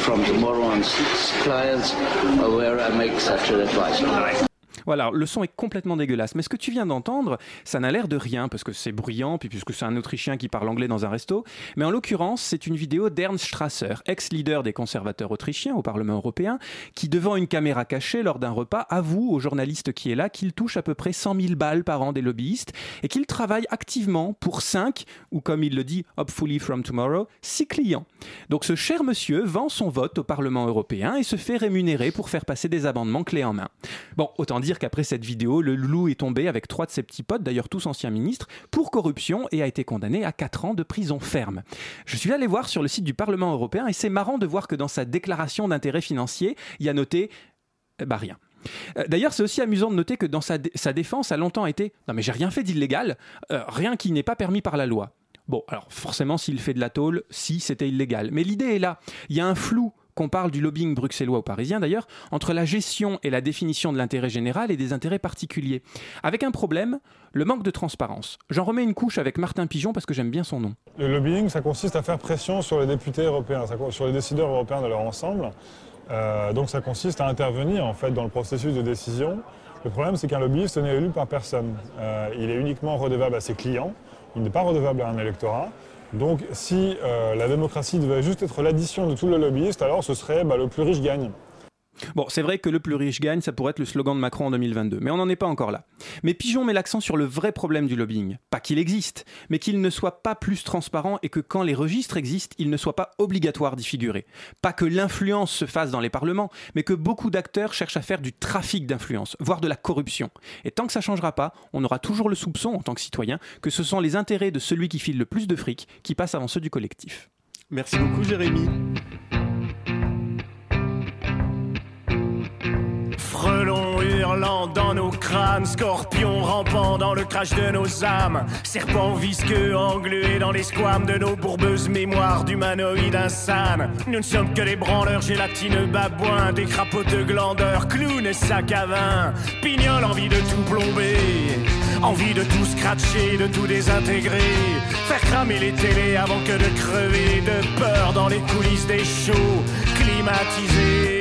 Speaker 32: from tomorrow on six clients uh, where I make such an advice.
Speaker 2: Voilà, le son est complètement dégueulasse. Mais ce que tu viens d'entendre, ça n'a l'air de rien, parce que c'est bruyant, puis puisque c'est un Autrichien qui parle anglais dans un resto. Mais en l'occurrence, c'est une vidéo d'Ernst Strasser, ex-leader des conservateurs autrichiens au Parlement européen, qui, devant une caméra cachée lors d'un repas, avoue au journaliste qui est là qu'il touche à peu près 100 000 balles par an des lobbyistes et qu'il travaille activement pour 5, ou comme il le dit, hopefully from tomorrow, 6 clients. Donc ce cher monsieur vend son vote au Parlement européen et se fait rémunérer pour faire passer des amendements clés en main. Bon, autant dire qu'après cette vidéo, le loup est tombé avec trois de ses petits potes, d'ailleurs tous anciens ministres, pour corruption et a été condamné à 4 ans de prison ferme. Je suis allé voir sur le site du Parlement européen et c'est marrant de voir que dans sa déclaration d'intérêt financier, il y a noté bah rien. D'ailleurs, c'est aussi amusant de noter que dans sa, défense a longtemps été Non, mais j'ai rien fait d'illégal, euh, rien qui n'est pas permis par la loi. Bon, alors forcément, s'il fait de la tôle, si c'était illégal. Mais l'idée est là. Il y a un flou qu'on parle du lobbying bruxellois ou parisien d'ailleurs, entre la gestion et la définition de l'intérêt général et des intérêts particuliers. Avec un problème, le manque de transparence. J'en remets une couche avec Martin Pigeon parce que j'aime bien son nom.
Speaker 28: Le lobbying, ça consiste à faire pression sur les députés européens, sur les décideurs européens de leur ensemble. Euh, donc ça consiste à intervenir en fait dans le processus de décision. Le problème, c'est qu'un lobbyiste n'est élu par personne. Euh, il est uniquement redevable à ses clients. Il n'est pas redevable à un électorat. Donc si euh, la démocratie devait juste être l'addition de tous les lobbyistes, alors ce serait bah, le plus riche gagne.
Speaker 2: Bon, c'est vrai que le plus riche gagne, ça pourrait être le slogan de Macron en 2022, mais on n'en est pas encore là. Mais Pigeon met l'accent sur le vrai problème du lobbying. Pas qu'il existe, mais qu'il ne soit pas plus transparent et que quand les registres existent, il ne soit pas obligatoire d'y figurer. Pas que l'influence se fasse dans les parlements, mais que beaucoup d'acteurs cherchent à faire du trafic d'influence, voire de la corruption. Et tant que ça changera pas, on aura toujours le soupçon, en tant que citoyen, que ce sont les intérêts de celui qui file le plus de fric qui passent avant ceux du collectif.
Speaker 1: Merci beaucoup Jérémy.
Speaker 31: Dans nos crânes, scorpions rampant dans le crash de nos âmes, serpents visqueux englués dans les squames de nos bourbeuses mémoires d'humanoïdes insanes. Nous ne sommes que des branleurs gélatineux babouins, des crapauds de glandeurs, clowns et sacs à vin, pignoles envie de tout plomber. Envie de tout scratcher, de tout désintégrer, faire cramer les télés avant que de crever de peur dans les coulisses des shows climatisés.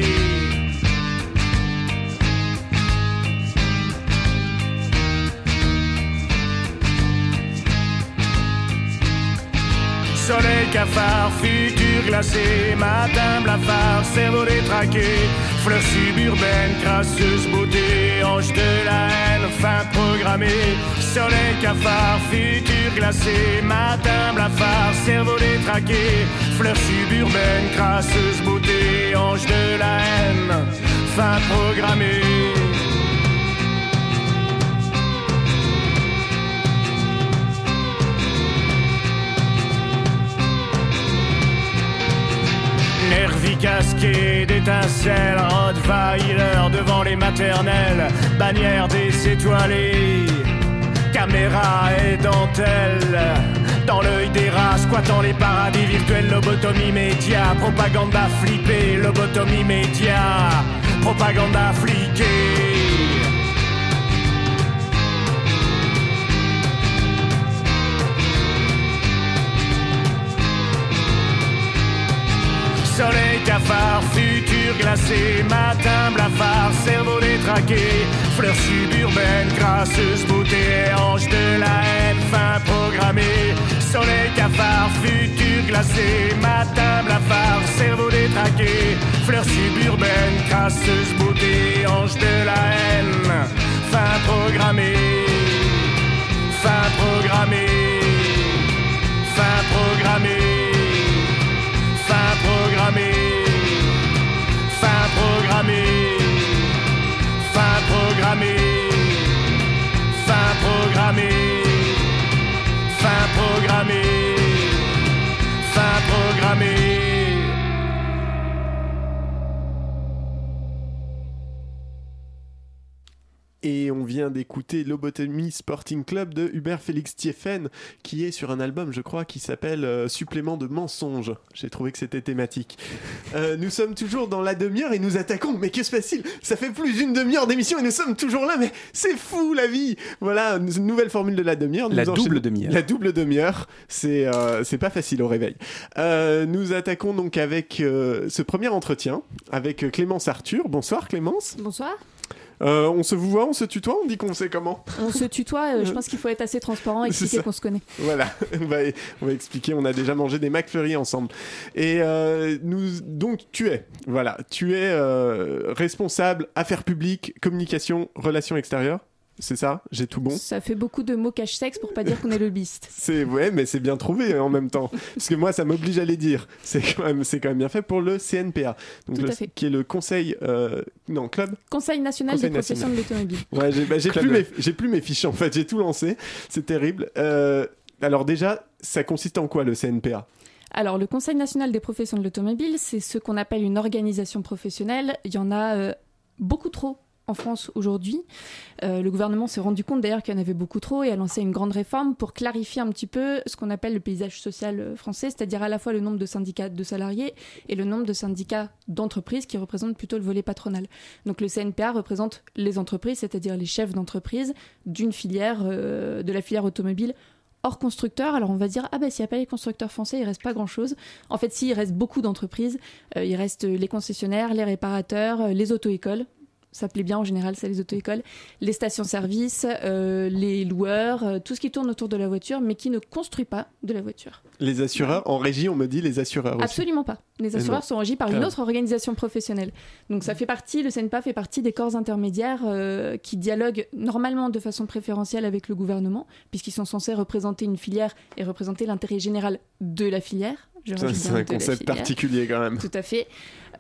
Speaker 33: Soleil, cafard, futur glacé, matin, blafard, cerveau détraqué, fleurs suburbaines, crasseuse beauté, ange de la haine, fin programmée. Soleil, cafard, futur glacé, matin, blafard, cerveau détraqué, fleurs suburbaines, crasseuse beauté, ange de la haine, fin programmée. Nervi casqué d'étincelles, Rottweiler devant les maternelles, bannière des étoilés, caméra et dentelle. Dans l'œil des rats, squattant les paradis virtuels, lobotomie média, propaganda flippée, lobotomie média, propaganda fliquée. Soleil, cafard, futur glacé, matin, blafard, cerveau détraqué, fleurs suburbaines, grasseuse beauté, ange de la haine, fin programmée. Soleil, cafard, futur glacé, matin, blafard, cerveau détraqué, fleurs suburbaines, grasseuse beauté, ange de la haine, fin programmée. Fin programmée. Fin programmée. Programmée. Fin programmée. Fin programmée. Fin programmée. Fin programmée. Fin programmée.
Speaker 1: Et on vient d'écouter Lobotomie Sporting Club de Hubert Félix Thieffen, qui est sur un album, je crois, qui s'appelle euh, Supplément de mensonges. J'ai trouvé que c'était thématique. Euh, nous sommes toujours dans la demi-heure et nous attaquons. Mais que se passe-t-il? Ça fait plus d'une demi-heure d'émission et nous sommes toujours là, mais c'est fou la vie Voilà, une nouvelle formule de la demi-heure.
Speaker 2: La double demi-heure.
Speaker 1: La double demi-heure, c'est euh, c'est pas facile au réveil. Euh, nous attaquons donc avec euh, ce premier entretien avec Clémence Arthur. Bonsoir Clémence.
Speaker 34: Bonsoir.
Speaker 1: Euh, on se vous voit, on se tutoie, on dit qu'on sait comment
Speaker 34: On se tutoie, euh, je pense qu'il faut être assez transparent et expliquer qu'on se connaît.
Speaker 1: Voilà, on va, on va expliquer. On a déjà mangé des McFlurry ensemble. Et euh, nous, donc, tu es, voilà, tu es responsable affaires publiques, communication, relations extérieures. C'est ça J'ai tout bon
Speaker 34: Ça fait beaucoup de mots cache-sexe pour pas dire qu'on est lobbyiste.
Speaker 1: C'est ouais, mais c'est bien trouvé en même temps, parce que moi ça m'oblige à les dire. C'est quand même, c'est quand même bien fait pour le CNPA, donc
Speaker 34: Tout
Speaker 1: le-
Speaker 34: à fait.
Speaker 1: qui est le conseil, euh, non club?
Speaker 34: Conseil national
Speaker 1: Conseil
Speaker 34: des professions de l'automobile.
Speaker 1: Ouais, j'ai bah, plus, mes, j'ai plus mes fiches en fait, j'ai tout lancé, c'est terrible. Euh, alors déjà, ça consiste en quoi le CNPA
Speaker 34: Alors, le Conseil national des professions de l'automobile, c'est ce qu'on appelle une organisation professionnelle. Il y en a euh, beaucoup trop en France aujourd'hui. Euh, le gouvernement s'est rendu compte d'ailleurs qu'il y en avait beaucoup trop et a lancé une grande réforme pour clarifier un petit peu ce qu'on appelle le paysage social euh, français, c'est-à-dire à la fois le nombre de syndicats de salariés et le nombre de syndicats d'entreprises qui représentent plutôt le volet patronal. Donc le CNPA représente les entreprises, c'est-à-dire les chefs d'entreprise d'une filière, euh, de la filière automobile hors constructeur. Alors on va dire, ah ben s'il n'y a pas les constructeurs français, il reste pas grand-chose. En fait, si, reste beaucoup d'entreprises. Il reste les concessionnaires, les réparateurs, les auto-écoles. Ça plaît bien en général, c'est les auto-écoles, les stations-service, euh, les loueurs, euh, tout ce qui tourne autour de la voiture, mais qui ne construit pas de la voiture.
Speaker 1: Les assureurs en régie, on me dit les assureurs aussi.
Speaker 34: Absolument pas. Les assureurs sont régis par une autre organisation professionnelle. Donc ça fait partie, le CNPA fait partie des corps intermédiaires euh, qui dialoguent normalement de façon préférentielle avec le gouvernement, puisqu'ils sont censés représenter une filière et représenter l'intérêt général de la filière.
Speaker 1: C'est un concept particulier quand même.
Speaker 34: Tout à fait.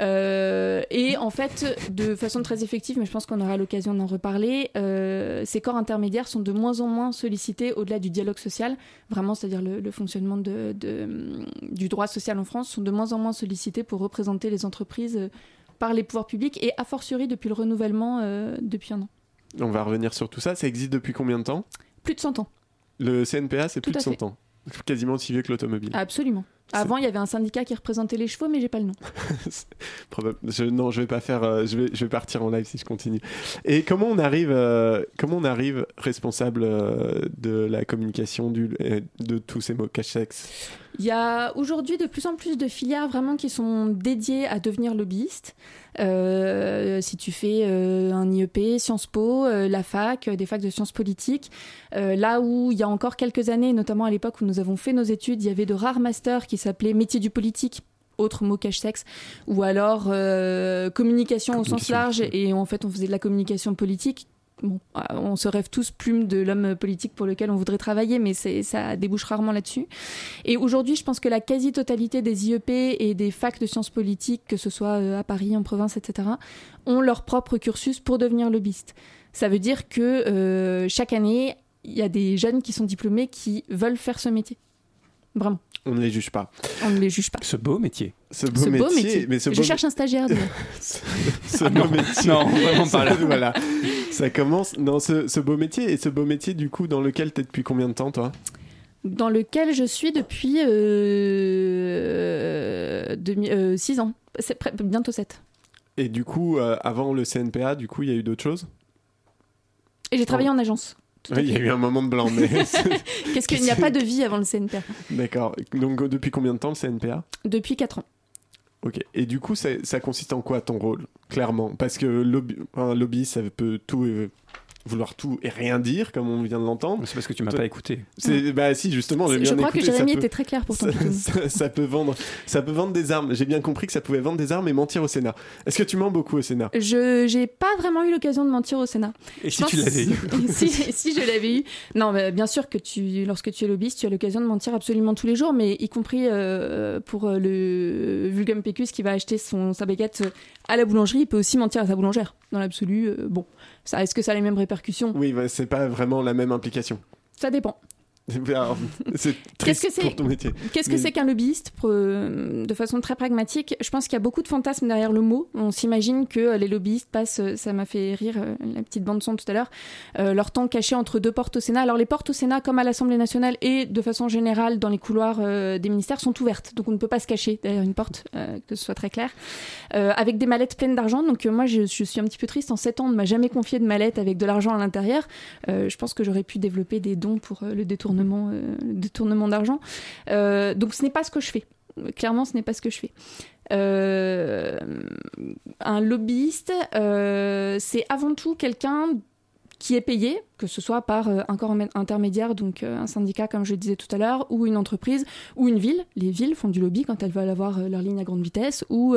Speaker 34: Euh, et en fait, de façon très effective, mais je pense qu'on aura l'occasion d'en reparler, euh, ces corps intermédiaires sont de moins en moins sollicités au-delà du dialogue social, vraiment, c'est-à-dire le, le fonctionnement de, de- du droit social en France, sont de moins en moins sollicités pour représenter les entreprises euh, par les pouvoirs publics et a fortiori depuis le renouvellement euh, depuis un an.
Speaker 1: On va revenir sur tout ça. Ça existe depuis combien de temps?
Speaker 34: Plus de 100 ans.
Speaker 1: Le CNPA, c'est plus de
Speaker 34: à
Speaker 1: 100
Speaker 34: fait.
Speaker 1: ans. Quasiment aussi vieux que l'automobile.
Speaker 34: Absolument. Avant, il y avait un syndicat qui représentait les chevaux, mais j'ai pas le nom.
Speaker 1: Je- non, je vais pas faire. euh, je vais, je vais partir en live si je continue. Et comment on arrive, euh, comment on arrive responsable euh, de la communication du, de tous ces mots cache-sexe
Speaker 34: Il y a aujourd'hui de plus en plus de filières vraiment qui sont dédiées à devenir lobbyiste. Si tu fais un IEP, Sciences Po, la fac, des facs de sciences politiques, là où il y a encore quelques années, notamment à l'époque où nous avons fait nos études, il y avait de rares masters qui s'appelaient métier du politique autre mot cache-sexe, ou alors euh, communication, au sens large, et en fait on faisait de la communication politique. Bon, euh, on se rêve tous plume de l'homme politique pour lequel on voudrait travailler, mais ça débouche rarement là-dessus. Et aujourd'hui, je pense que la quasi-totalité des IEP et des facs de sciences politiques, que ce soit euh, à Paris, en province, etc., ont leur propre cursus pour devenir lobbyiste. Ça veut dire que euh, chaque année, il y a des jeunes qui sont diplômés qui veulent faire ce métier. Vraiment,
Speaker 1: On ne les juge pas.
Speaker 34: on ne les juge pas.
Speaker 2: Ce beau métier.
Speaker 1: Ce beau,
Speaker 34: Ce beau
Speaker 1: métier, mais ce
Speaker 34: Je
Speaker 1: beau
Speaker 34: cherche un stagiaire.
Speaker 1: ce
Speaker 2: Ah
Speaker 1: beau
Speaker 2: non,
Speaker 1: métier.
Speaker 2: non, vraiment pas là.
Speaker 1: voilà. Ça commence. Non, ce, ce beau métier et ce beau métier du coup dans lequel t'es depuis combien de temps toi?
Speaker 34: Dans lequel je suis depuis 6 ans. C'est près- bientôt 7.
Speaker 1: Et du coup, euh, avant le CNPA, du coup, il y a eu d'autres choses?
Speaker 34: Et j'ai travaillé en agence.
Speaker 1: Oui, il y a eu un moment de blanc, mais.
Speaker 34: Qu'est-ce qu'il n'y a pas de vie avant le CNPA
Speaker 1: D'accord. Donc, euh, depuis combien de temps le CNPA
Speaker 34: Depuis 4 ans.
Speaker 1: Ok. Et du coup, ça, ça consiste en quoi ton rôle, clairement? Parce que lobby, un lobbyiste, ça peut tout. Vouloir tout et rien dire, comme on vient de l'entendre.
Speaker 2: C'est parce que tu m'as pas écouté.
Speaker 1: C'est bah si justement, j'ai
Speaker 34: Je crois que
Speaker 1: écouté,
Speaker 34: Jérémy
Speaker 1: peut-
Speaker 34: était très clair pour ton
Speaker 1: ça, ça- ça peut vendre, ça peut vendre des armes. J'ai bien compris que ça pouvait vendre des armes et mentir au Sénat. Est-ce que tu mens beaucoup au Sénat?
Speaker 34: Je j'ai pas vraiment eu l'occasion de mentir au Sénat.
Speaker 1: Et
Speaker 34: Je
Speaker 1: si tu l'avais eu?
Speaker 34: Si, si je l'avais eu. Non, mais bien sûr que tu, lorsque tu es lobbyiste, tu as l'occasion de mentir absolument tous les jours, mais y compris euh, pour euh, le Vulgum Pécus qui va acheter son, sa baguette à la boulangerie, il peut aussi mentir à sa boulangère. Dans l'absolu, euh, bon, ça, est-ce que ça a les mêmes répercussions
Speaker 1: Oui, bah, c'est pas vraiment la même implication.
Speaker 34: Ça dépend.
Speaker 1: Alors, C'est
Speaker 34: Qu'est-ce que c'est
Speaker 1: pour ton métier.
Speaker 34: Qu'est-ce que
Speaker 1: Mais-
Speaker 34: c'est qu'un lobbyiste euh, De façon très pragmatique, je pense qu'il y a beaucoup de fantasmes derrière le mot. On s'imagine que euh, les lobbyistes passent, euh, ça m'a fait rire la petite bande son tout à l'heure, euh, leur temps caché entre deux portes au Sénat. Alors les portes au Sénat, comme à l'Assemblée nationale et de façon générale dans les couloirs euh, des ministères, sont ouvertes. Donc on ne peut pas se cacher derrière une porte, euh, que ce soit très clair. Avec des mallettes pleines d'argent. Donc moi, je, je suis un petit peu triste. En 7 ans, on ne m'a jamais confié de mallette avec de l'argent à l'intérieur. Je pense que j'aurais pu développer des dons pour le détournement, euh, détournement d'argent. Euh, donc ce n'est pas ce que je fais. Clairement, ce n'est pas ce que je fais. Euh, un lobbyiste, c'est avant tout quelqu'un qui est payé, que ce soit par euh, un corps intermédiaire, donc euh, un syndicat comme je le disais tout à l'heure, ou une entreprise, ou une ville. Les villes font du lobby quand elles veulent avoir euh, leur ligne à grande vitesse, ou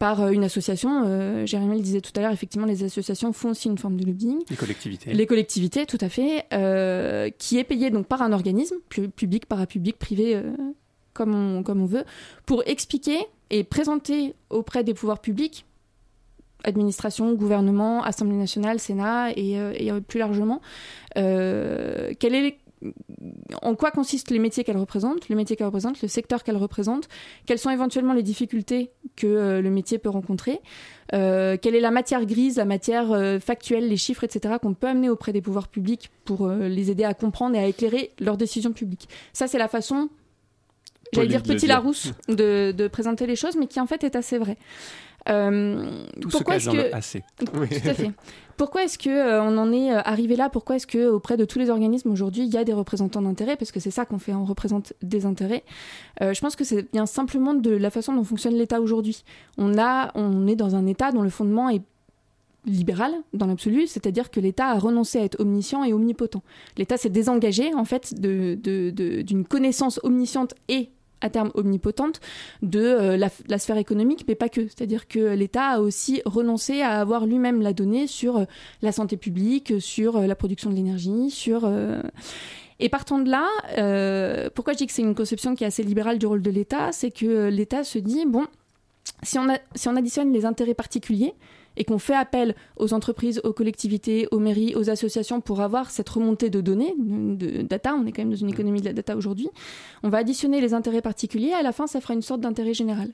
Speaker 34: par une association. Jérémy le disait tout à l'heure, effectivement, les associations font aussi une forme de lobbying.
Speaker 2: Les collectivités.
Speaker 34: Les collectivités, tout à fait, euh, qui est payé donc par un organisme, pu- public, parapublic, privé, euh, comme, on, comme on veut, pour expliquer et présenter auprès des pouvoirs publics, administration, gouvernement, Assemblée nationale, Sénat et, euh, et, euh, plus largement, euh, quel est en quoi consistent les métiers qu'elle représente, le métier qu'elle représente, le secteur qu'elle représente, quelles sont éventuellement les difficultés que euh, le métier peut rencontrer, euh, quelle est la matière grise, la matière euh, factuelle, les chiffres, etc., qu'on peut amener auprès des pouvoirs publics pour les aider à comprendre et à éclairer leurs décisions publiques. Ça, c'est la façon, j'allais dire petit. Larousse, de, de présenter les choses, mais qui en fait est assez vrai. Euh,
Speaker 2: Tout se
Speaker 34: pourquoi
Speaker 2: cache
Speaker 34: est-ce
Speaker 2: dans
Speaker 34: que...
Speaker 2: le assez.
Speaker 34: Tout à fait. Pourquoi est-ce que euh, on en est euh, arrivé là? Pourquoi est-ce que auprès de tous les organismes aujourd'hui, il y a des représentants d'intérêts? Parce que c'est ça qu'on fait, on représente des intérêts. Euh, je pense que c'est bien simplement de la façon dont fonctionne l'État aujourd'hui. On a, on est dans un État dont le fondement est libéral dans l'absolu, c'est-à-dire que l'État a renoncé à être omniscient et omnipotent. L'État s'est désengagé en fait de- de- de- d'une connaissance omnisciente et à terme omnipotente de euh, la, sphère économique, mais pas que. C'est-à-dire que l'État a aussi renoncé à avoir lui-même la donnée sur euh, la santé publique, sur euh, la production de l'énergie, sur... Et partant de là, pourquoi je dis que c'est une conception qui est assez libérale du rôle de l'État? C'est que l'État se dit, bon, si on, si on additionne les intérêts particuliers et qu'on fait appel aux entreprises, aux collectivités, aux mairies, aux associations pour avoir cette remontée de données, de, data, on est quand même dans une économie de la data aujourd'hui, on va additionner les intérêts particuliers. Et à la fin ça fera une sorte d'intérêt général.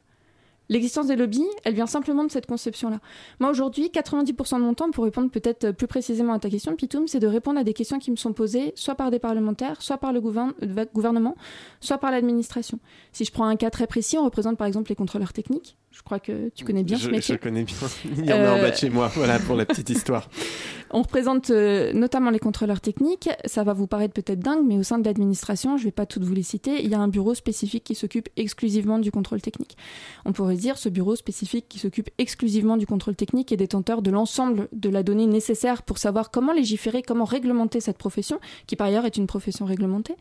Speaker 34: L'existence des lobbies, elle vient simplement de cette conception-là. Moi, aujourd'hui, 90% de mon temps, pour répondre peut-être plus précisément à ta question, Pitoum, c'est de répondre à des questions qui me sont posées soit par des parlementaires, soit par le gouvern- euh, gouvernement, soit par l'administration. Si je prends un cas très précis, on représente par exemple les contrôleurs techniques. Je crois que tu connais bien
Speaker 1: je,
Speaker 34: ce métier.
Speaker 1: je connais bien. Il y en a en
Speaker 34: Euh,
Speaker 1: bas de chez moi, voilà pour la petite histoire.
Speaker 34: On représente euh, notamment les contrôleurs techniques. Ça va vous paraître peut-être dingue, mais au sein de l'administration, je ne vais pas toutes vous les citer, il y a un bureau spécifique qui s'occupe exclusivement du contrôle technique. On pourrait dire ce bureau spécifique qui s'occupe exclusivement du contrôle technique est détenteur de l'ensemble de la donnée nécessaire pour savoir comment légiférer, comment réglementer cette profession, qui par ailleurs est une profession réglementée.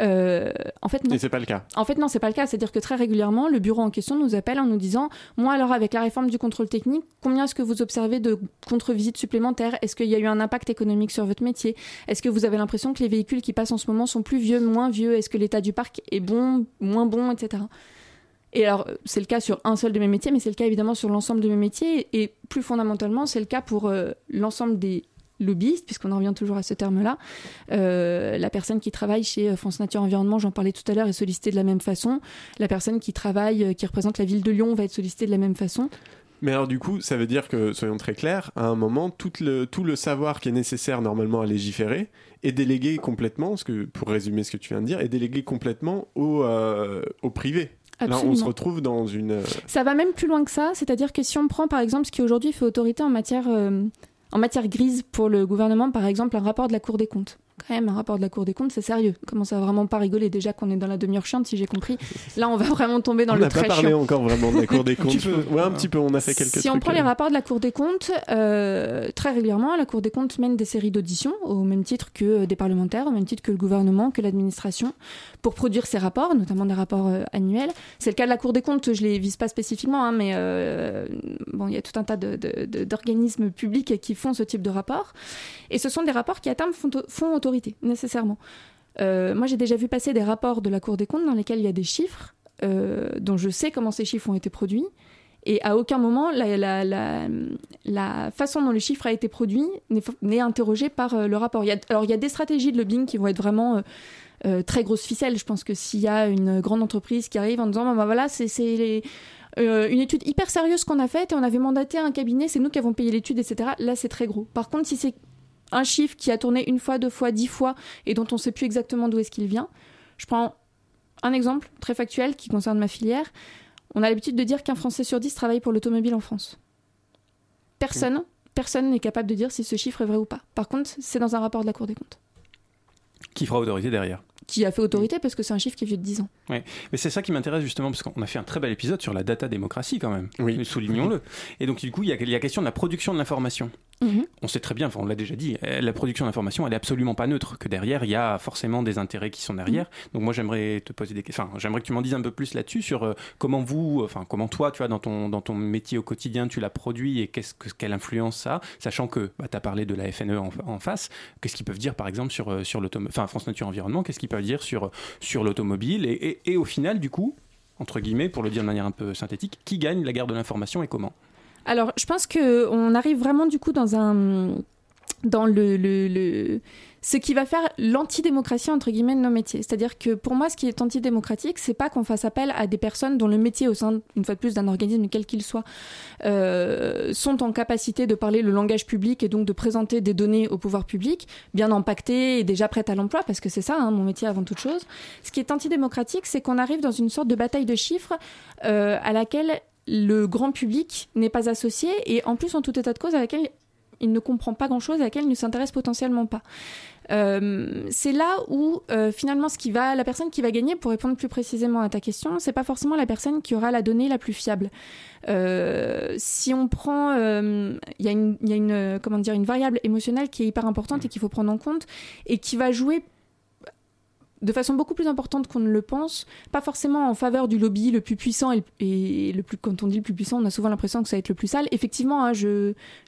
Speaker 34: Euh, en fait, non.
Speaker 1: Et c'est pas le cas.
Speaker 34: En fait, non, c'est pas le cas. C'est-à-dire que très régulièrement, le bureau en question nous appelle en nous disant Moi, alors, avec la réforme du contrôle technique, combien est-ce que vous observez de contre-visites supplémentaires? Est-ce qu'il y a eu un impact économique sur votre métier? Est-ce que vous avez l'impression que les véhicules qui passent en ce moment sont plus vieux, moins vieux? Est-ce que l'état du parc est bon, moins bon, etc. Et alors, c'est le cas sur un seul de mes métiers, mais c'est le cas évidemment sur l'ensemble de mes métiers. Et plus fondamentalement, c'est le cas pour euh, l'ensemble des lobbyistes, puisqu'on en revient toujours à ce terme-là. Euh, la personne qui travaille chez euh, France Nature Environnement, j'en parlais tout à l'heure, est sollicitée de la même façon. La personne qui travaille, euh, qui représente la ville de Lyon, va être sollicitée de la même façon.
Speaker 1: Mais alors du coup, ça veut dire que, soyons très clairs, à un moment, tout le, tout le savoir qui est nécessaire normalement à légiférer est délégué complètement, parce que, pour résumer ce que tu viens de dire, est délégué complètement au, euh, au privé. Là, on
Speaker 34: Absolument.
Speaker 1: se retrouve dans une...
Speaker 34: Ça va même plus loin que ça, c'est-à-dire que si on prend par exemple ce qui aujourd'hui fait autorité en matière, euh, en matière grise pour le gouvernement, par exemple un rapport de la Cour des comptes. Quand même, un rapport de la Cour des comptes, c'est sérieux. Comment ça va vraiment pas rigoler déjà qu'on est dans la demi-heure chiante, si j'ai compris? Là, on va vraiment tomber dans
Speaker 1: on
Speaker 34: le
Speaker 1: n'a pas
Speaker 34: très
Speaker 1: parlé
Speaker 34: chiant.
Speaker 1: encore vraiment de la Cour des
Speaker 2: Un
Speaker 1: comptes.
Speaker 2: petit peu.
Speaker 1: Ouais, un petit peu, on a fait quelques
Speaker 34: Si on prend les rapports de la Cour des comptes, euh, très régulièrement, la Cour des comptes mène des séries d'auditions, au même titre que euh, des parlementaires, au même titre que le gouvernement, que l'administration, pour produire ces rapports, notamment des rapports euh, annuels. C'est le cas de la Cour des comptes, je les vise pas spécifiquement, hein, mais euh, bon, il y a tout un tas de- de- de- d'organismes publics qui font ce type de rapports. Et ce sont des rapports qui, à terme, font, font nécessairement. Euh, moi, j'ai déjà vu passer des rapports de la Cour des comptes dans lesquels il y a des chiffres, euh, dont je sais comment ces chiffres ont été produits. Et à aucun moment, la, façon dont le chiffre a été produit n'est interrogée par euh, le rapport. Alors, il y a des stratégies de lobbying qui vont être vraiment très grosses ficelles. Je pense que s'il y a une grande entreprise qui arrive en disant bah, voilà, c'est une étude hyper sérieuse qu'on a faite et on avait mandaté un cabinet, c'est nous qui avons payé l'étude, etc. Là, c'est très gros. Par contre, si c'est un chiffre qui a tourné une fois, deux fois, dix fois et dont on ne sait plus exactement d'où est-ce qu'il vient, je prends un exemple très factuel qui concerne ma filière. On a l'habitude de dire qu'un Français sur dix travaille pour l'automobile en France. Personne, personne n'est capable de dire si ce chiffre est vrai ou pas. Par contre, c'est dans un rapport de la Cour des comptes,
Speaker 2: Qui fera autorité derrière
Speaker 34: qui a fait autorité parce que c'est un chiffre qui est vieux de 10 ans.
Speaker 2: Ouais. Mais c'est ça qui m'intéresse justement, parce qu'on a fait un très bel épisode sur la data démocratie quand même. Oui. Soulignons-le. Et donc, du coup, il y a, il y a question de la production de l'information.
Speaker 34: Mhm.
Speaker 2: On sait très bien, enfin, on l'a déjà dit, euh, la production d'information, elle est absolument pas neutre, que derrière, il y a forcément des intérêts qui sont derrière. Donc, moi, j'aimerais te poser des questions, enfin, j'aimerais que tu m'en dises un peu plus là-dessus, sur euh, comment vous, enfin, comment toi, tu vois, dans ton, dans ton métier au quotidien, tu l'as produit et qu'est-ce que, quelle influence ça sachant que bah, tu as parlé de la FNE en, en face. Qu'est-ce qu'ils peuvent dire, par exemple, sur, euh, sur l'automobile, enfin, France Nature Environnement, qu'est-ce qu'ils peuvent dire sur, sur l'automobile et, et- et au final, du coup, entre guillemets, pour le dire de manière un peu synthétique, qui gagne la guerre de l'information et comment?
Speaker 34: Alors, je pense que on arrive vraiment du coup dans un dans le, le, le- ce qui va faire l'antidémocratie entre guillemets de nos métiers. C'est-à-dire que pour moi, ce qui est antidémocratique, c'est pas qu'on fasse appel à des personnes dont le métier au sein, une fois de plus, d'un organisme quel qu'il soit, euh, sont en capacité de parler le langage public et donc de présenter des données au pouvoir public, bien empaquetées et déjà prêtes à l'emploi, parce que c'est ça, hein, mon métier avant toute chose. Ce qui est antidémocratique, c'est qu'on arrive dans une sorte de bataille de chiffres euh, à laquelle le grand public n'est pas associé et en plus en tout état de cause à laquelle il ne comprend pas grand-chose, à laquelle il ne s'intéresse potentiellement pas. Euh, c'est là où euh, finalement ce qui va, la personne qui va gagner, pour répondre plus précisément à ta question, c'est pas forcément la personne qui aura la donnée la plus fiable. Euh, si on prend, il y y a une, comment dire, une variable émotionnelle qui est hyper importante et qu'il faut prendre en compte et qui va jouer de façon beaucoup plus importante qu'on ne le pense, pas forcément en faveur du lobby le plus puissant et le, plus, quand on dit le plus puissant, on a souvent l'impression que ça va être le plus sale. Effectivement, hein,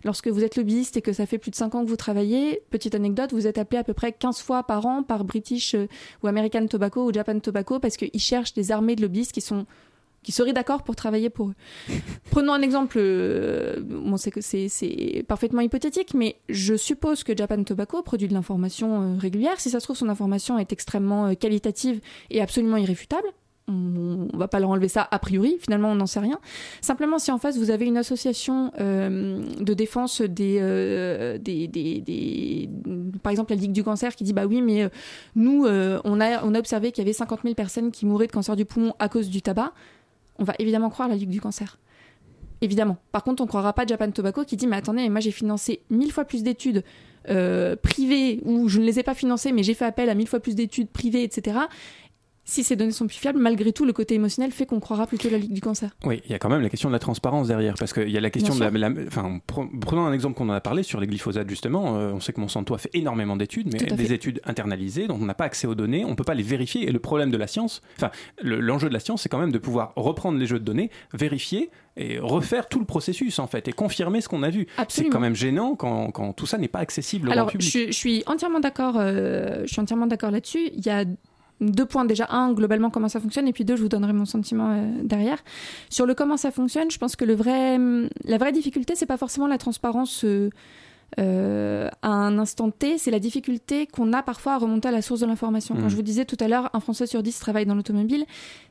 Speaker 34: lorsque vous êtes lobbyiste et que ça fait plus de 5 ans que vous travaillez, petite anecdote, vous êtes appelé à peu près 15 fois par an par British euh, ou American Tobacco ou Japan Tobacco parce qu'ils cherchent des armées de lobbyistes qui sont qui seraient d'accord pour travailler pour eux. Prenons un exemple, euh, bon, c'est que c'est, parfaitement hypothétique, mais je suppose que Japan Tobacco produit de l'information euh, régulière. Si ça se trouve, son information est extrêmement euh, qualitative et absolument irréfutable. on, on va pas leur enlever ça a priori. Finalement, on n'en sait rien. Simplement, si en face vous avez une association euh, de défense des, des, des- des- par exemple la Ligue du cancer qui dit bah oui, mais nous on a on a observé qu'il y avait 50 000 personnes qui mouraient de cancer du poumon à cause du tabac. On va évidemment croire la Ligue du cancer. Évidemment. Par contre, on croira pas Japan Tobacco qui dit mais attendez, moi j'ai financé mille fois plus d'études euh, privées ou je ne les ai pas financées, mais j'ai fait appel à mille fois plus d'études privées, etc. Si ces données sont plus fiables, malgré tout, le côté émotionnel fait qu'on croira plutôt la Ligue du cancer.
Speaker 2: Oui, il y a quand même la question de la transparence derrière, parce qu'il y a la question de la, la- enfin, pre- prenons un exemple qu'on en a parlé sur les glyphosates justement. euh, on sait que Monsanto a fait énormément d'études, mais des études internalisées dont on n'a pas accès aux données, on peut pas les vérifier. Et le problème de la science, enfin, le- l'enjeu de la science, c'est quand même de pouvoir reprendre les jeux de données, vérifier et refaire tout le processus en fait et confirmer ce qu'on a vu. C'est quand même gênant quand, quand tout ça n'est pas accessible au
Speaker 34: Alors,
Speaker 2: public.
Speaker 34: je, je suis entièrement d'accord. euh, je suis entièrement d'accord là-dessus. Il y a deux points déjà. Un, globalement, comment ça fonctionne, et puis deux, je vous donnerai mon sentiment euh, derrière. Sur le comment ça fonctionne, je pense que le vrai, la vraie difficulté, c'est pas forcément la transparence. euh, euh, à un instant T, c'est la difficulté qu'on a parfois à remonter à la source de l'information. Quand
Speaker 35: Mm.
Speaker 34: je vous disais tout à l'heure, un Français sur dix travaille dans l'automobile,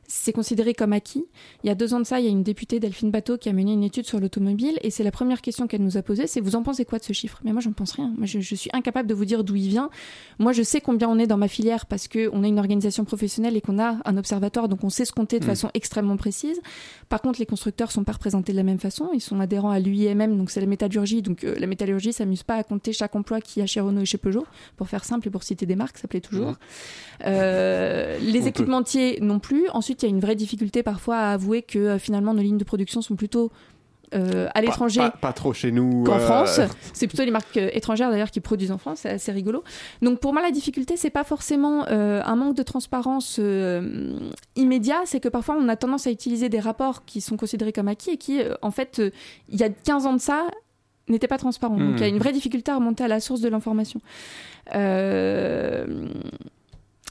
Speaker 34: c'est considéré comme acquis. Il y a deux ans de ça, il y a une députée Delphine Bateau qui a mené une étude sur l'automobile et c'est la première question qu'elle nous a posée, c'est vous en pensez quoi de ce chiffre? Mais moi, je ne pense rien. Moi, je, je suis incapable de vous dire d'où il vient. Moi, je sais combien on est dans ma filière parce qu'on a une organisation professionnelle et qu'on a un observatoire, donc on sait se compter de
Speaker 35: Mm.
Speaker 34: façon extrêmement précise. Par contre, les constructeurs sont pas représentés de la même façon. Ils sont adhérents à l'UIMM, donc c'est la métallurgie. Donc euh, la métallurgie s'amuse pas à compter chaque emploi qu'il y a chez Renault et chez Peugeot, pour faire simple et pour citer des marques, ça plaît toujours. Euh, les
Speaker 35: On peut.
Speaker 34: équipementiers non plus. Ensuite, il y a une vraie difficulté parfois à avouer que euh, finalement nos lignes de production sont plutôt euh, à l'étranger
Speaker 1: Pas, pas trop chez nous.
Speaker 34: qu'en
Speaker 1: euh,
Speaker 34: France. C'est plutôt les marques étrangères d'ailleurs qui produisent en France, c'est assez rigolo. Donc pour moi la difficulté c'est pas forcément euh, un manque de transparence immédiat, c'est que parfois on a tendance à utiliser des rapports qui sont considérés comme acquis et qui en fait il y a 15 ans de ça n'étaient pas transparents. Donc il y a une vraie difficulté à remonter à la source de l'information. Euh,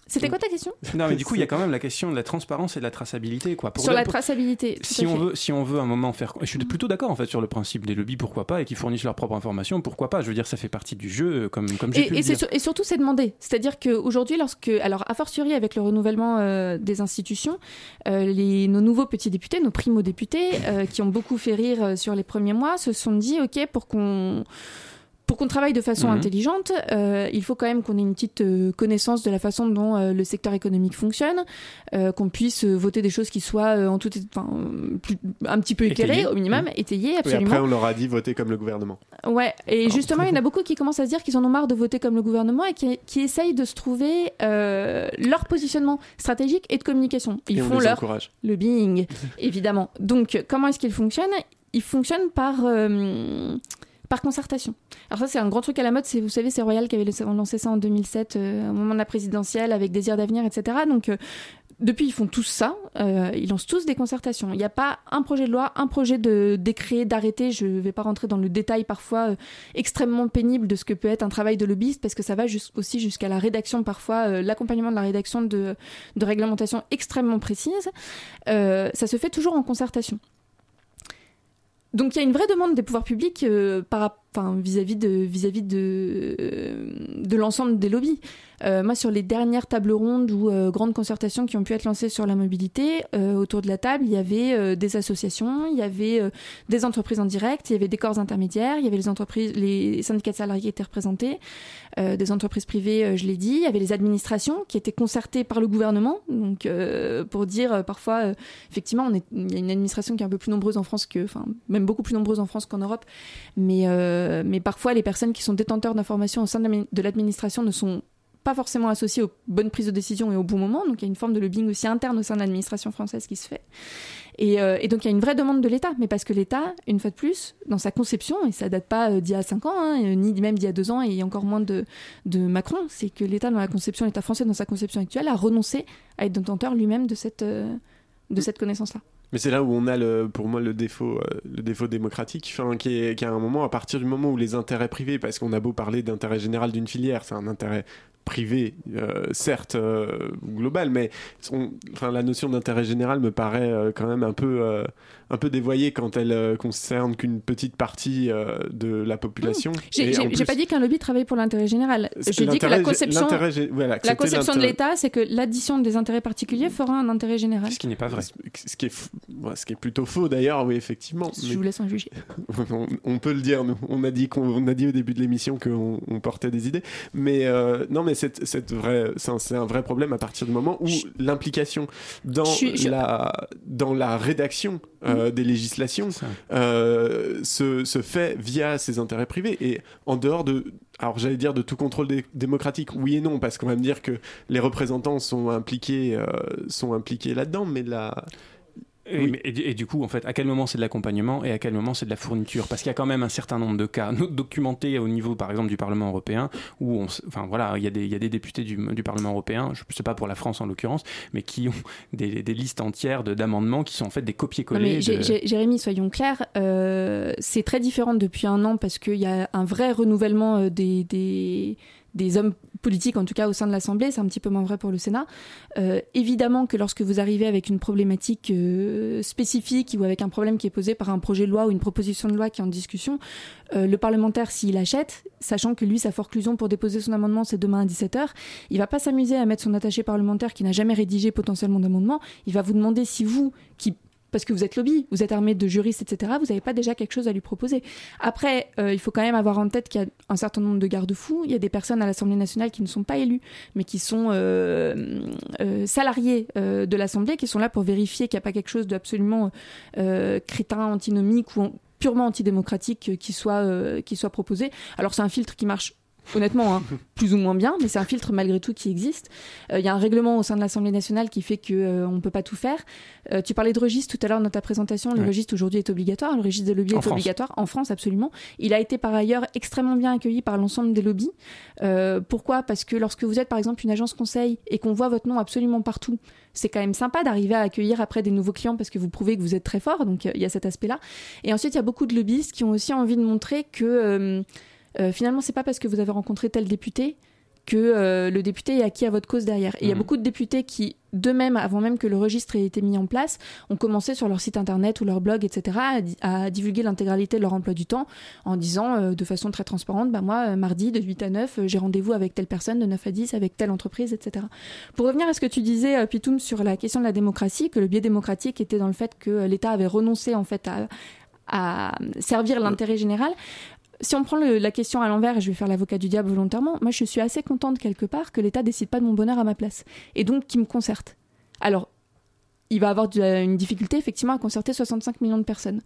Speaker 34: C'était quoi ta question?
Speaker 2: Non, mais du coup, il y a quand même la question de la transparence et de la traçabilité. Quoi. Pour
Speaker 34: Sur la
Speaker 2: pour-
Speaker 34: traçabilité. tout
Speaker 2: Si
Speaker 34: à
Speaker 2: on,
Speaker 34: fait.
Speaker 2: veut, si on veut un moment faire. Je suis plutôt d'accord en fait sur le principe des lobbies, pourquoi pas, et qu'ils fournissent leurs propres informations, pourquoi pas. Je veux dire, ça fait partie du jeu, euh, comme, comme j'ai
Speaker 34: Et,
Speaker 2: pu
Speaker 34: et
Speaker 2: le dire.
Speaker 34: sur- et surtout, c'est demandé. C'est-à-dire qu'aujourd'hui, lorsque. Alors, a fortiori, avec le renouvellement euh, des institutions, euh, les, nos nouveaux petits députés, nos primo-députés, euh, qui ont beaucoup fait rire sur les premiers mois, se sont dit OK, pour qu'on. Pour qu'on travaille de façon
Speaker 35: Mhm.
Speaker 34: intelligente, euh, il faut quand même qu'on ait une petite euh, connaissance de la façon dont euh, le secteur économique fonctionne, euh, qu'on puisse voter des choses qui soient euh, en tout, enfin, plus- un petit peu éclairées au minimum,
Speaker 1: Mhm.
Speaker 34: étayées
Speaker 1: Et
Speaker 34: absolument.
Speaker 1: après, on leur a dit voter comme le gouvernement.
Speaker 34: Ouais, et justement, il y en a beaucoup qui commencent à se dire qu'ils en ont marre de voter comme le gouvernement et qui, qui essayent de se trouver euh, leur positionnement stratégique et de communication. Ils
Speaker 1: Et on
Speaker 34: font
Speaker 1: les
Speaker 34: leur
Speaker 1: encourage.
Speaker 34: lobbying, évidemment. Donc, comment est-ce qu'ils fonctionnent? Ils fonctionnent par, euh, par concertation. Alors ça, c'est un grand truc à la mode. C'est, vous savez, c'est Royal qui avait lancé ça en 2007, euh, au moment de la présidentielle, avec Désir d'avenir, etc. Donc, euh, depuis, ils font tous ça. Euh, ils lancent tous des concertations. Il n'y a pas un projet de loi, un projet de décret, d'arrêté. Je ne vais pas rentrer dans le détail parfois extrêmement pénible de ce que peut être un travail de lobbyiste, parce que ça va aussi jusqu'à la rédaction, parfois l'accompagnement de la rédaction de, réglementations extrêmement précises. Ça se fait toujours en concertation. Donc il y a une vraie demande des pouvoirs publics euh, par, enfin, vis-à-vis de, vis-à-vis de, euh, de l'ensemble des lobbies. Euh, moi, sur les dernières tables rondes ou euh, grandes concertations qui ont pu être lancées sur la mobilité, autour de la table, il y avait des associations, il y avait des entreprises en direct, il y avait des corps intermédiaires, il y avait les entreprises, les syndicats de salariés qui étaient représentés, des entreprises privées, je l'ai dit, il y avait les administrations qui étaient concertées par le gouvernement, donc pour dire parfois, effectivement, on est, il y a une administration qui est un peu plus nombreuse en France que, enfin, même beaucoup plus nombreuse en France qu'en Europe, mais, euh, mais parfois les personnes qui sont détenteurs d'informations au sein de l'admi- de l'administration ne sont pas forcément associées aux bonnes prises de décision et au bon moment, donc il y a une forme de lobbying aussi interne au sein de l'administration française qui se fait. Et, euh, donc il y a une vraie demande de l'État, mais parce que l'État, une fois de plus, dans sa conception, et ça date pas euh, d'il y a 5 ans, hein, ni même d'il y a 2 ans, et encore moins de, Macron, c'est que l'État, dans la conception, l'État français, dans sa conception actuelle, a renoncé à être détenteur lui-même de cette connaissance-là.
Speaker 1: Mais c'est là où on a pour moi le défaut, euh, démocratique, qui est, qui est à un moment, à partir du moment où les intérêts privés, parce qu'on a beau parler d'intérêt général d'une filière, c'est un intérêt privé, euh, certes euh, global, mais son- enfin, la notion d'intérêt général me paraît euh, quand même un peu, euh, un peu dévoyée quand elle euh, concerne qu'une petite partie euh, de la population. En
Speaker 34: j'ai-
Speaker 1: plus-
Speaker 34: pas dit qu'un lobby travaille pour l'intérêt général. Je dis que la conception,
Speaker 1: voilà,
Speaker 34: la conception de l'État, c'est que l'addition des intérêts particuliers fera un intérêt général.
Speaker 2: Ce qui n'est pas vrai.
Speaker 1: Ce qui est, f- ce qui est plutôt faux d'ailleurs, oui, effectivement.
Speaker 34: Je
Speaker 1: Mais-
Speaker 34: vous laisse en juger.
Speaker 1: on, on peut le dire, nous. On a dit qu'on on a dit au début de l'émission qu'on on portait des idées, mais euh, non, mais c'est c'est vrai, c'est un, vrai problème à partir du moment où l'implication dans
Speaker 34: Je
Speaker 1: la dans la rédaction euh, des législations euh, se, se fait via ses intérêts privés. Et en dehors de alors j'allais dire de tout contrôle dé- démocratique, oui et non, parce qu'on va me dire que les représentants sont impliqués, euh, sont impliqués là-dedans, mais la, Oui.
Speaker 2: et du- et du coup, en fait, à quel moment c'est de l'accompagnement et à quel moment c'est de la fourniture? Parce qu'il y a quand même un certain nombre de cas documentés au niveau, par exemple, du Parlement européen, où on, enfin voilà, il y a des, il y a des députés du, du Parlement européen, je ne sais pas pour la France en l'occurrence, mais qui ont des, des listes entières de- d'amendements qui sont en fait des copier-coller. de-
Speaker 34: Jé- Jérémy, soyons clairs, euh, c'est très différent depuis un an parce qu'il y a un vrai renouvellement euh, des, des, des hommes politiques, en tout cas au sein de l'Assemblée. C'est un petit peu moins vrai pour le Sénat. Euh, évidemment que lorsque vous arrivez avec une problématique euh, spécifique ou avec un problème qui est posé par un projet de loi ou une proposition de loi qui est en discussion, euh, le parlementaire, s'il achète, sachant que lui, sa forclusion pour déposer son amendement, c'est demain à 17h, il va pas s'amuser à mettre son attaché parlementaire qui n'a jamais rédigé potentiellement d'amendement. Il va vous demander si vous, qui parce que vous êtes lobby, vous êtes armé de juristes, etc., vous n'avez pas déjà quelque chose à lui proposer. Après, euh, il faut quand même avoir en tête qu'il y a un certain nombre de garde-fous. Il y a des personnes à l'Assemblée nationale qui ne sont pas élues, mais qui sont euh, euh, salariés euh, de l'Assemblée, qui sont là pour vérifier qu'il n'y a pas quelque chose d'absolument crétin, antinomique ou en- purement antidémocratique qui soit, qui soit proposé. Alors c'est un filtre qui marche honnêtement, hein, plus ou moins bien, mais c'est un filtre malgré tout qui existe. Euh, Il y a un règlement au sein de l'Assemblée nationale qui fait que euh, on peut pas tout faire. Euh, tu parlais de registre tout à l'heure dans ta présentation. Le
Speaker 2: Ouais.
Speaker 34: registre aujourd'hui est obligatoire. Le registre des lobbies
Speaker 2: En
Speaker 34: est
Speaker 2: France.
Speaker 34: obligatoire en France, absolument. Il a été par ailleurs extrêmement bien accueilli par l'ensemble des lobbies. Euh, pourquoi? Parce que lorsque vous êtes par exemple une agence conseil et qu'on voit votre nom absolument partout, c'est quand même sympa d'arriver à accueillir après des nouveaux clients parce que vous prouvez que vous êtes très fort. Donc euh, il y a cet aspect-là. Et ensuite, il y a beaucoup de lobbyistes qui ont aussi envie de montrer que euh, finalement, c'est pas parce que vous avez rencontré tel député que euh, le député est acquis à votre cause derrière. Et il y a
Speaker 2: Mhm.
Speaker 34: beaucoup de députés qui, d'eux-mêmes, avant même que le registre ait été mis en place, ont commencé sur leur site internet ou leur blog, etc., à, di- à divulguer l'intégralité de leur emploi du temps en disant euh, de façon très transparente, bah moi, euh, mardi, de 8 à 9, euh, j'ai rendez-vous avec telle personne, de 9 à 10, avec telle entreprise, etc. Pour revenir à ce que tu disais, Pitoum, sur la question de la démocratie, que le biais démocratique était dans le fait que l'État avait renoncé, en fait, à, à servir l'intérêt général, si on prend la question à l'envers, et je vais faire l'avocat du diable volontairement, moi je suis assez contente quelque part que l'État décide pas de mon bonheur à ma place, et donc qu'il me concerte. Alors, il va avoir une difficulté effectivement à concerter 65 millions de personnes,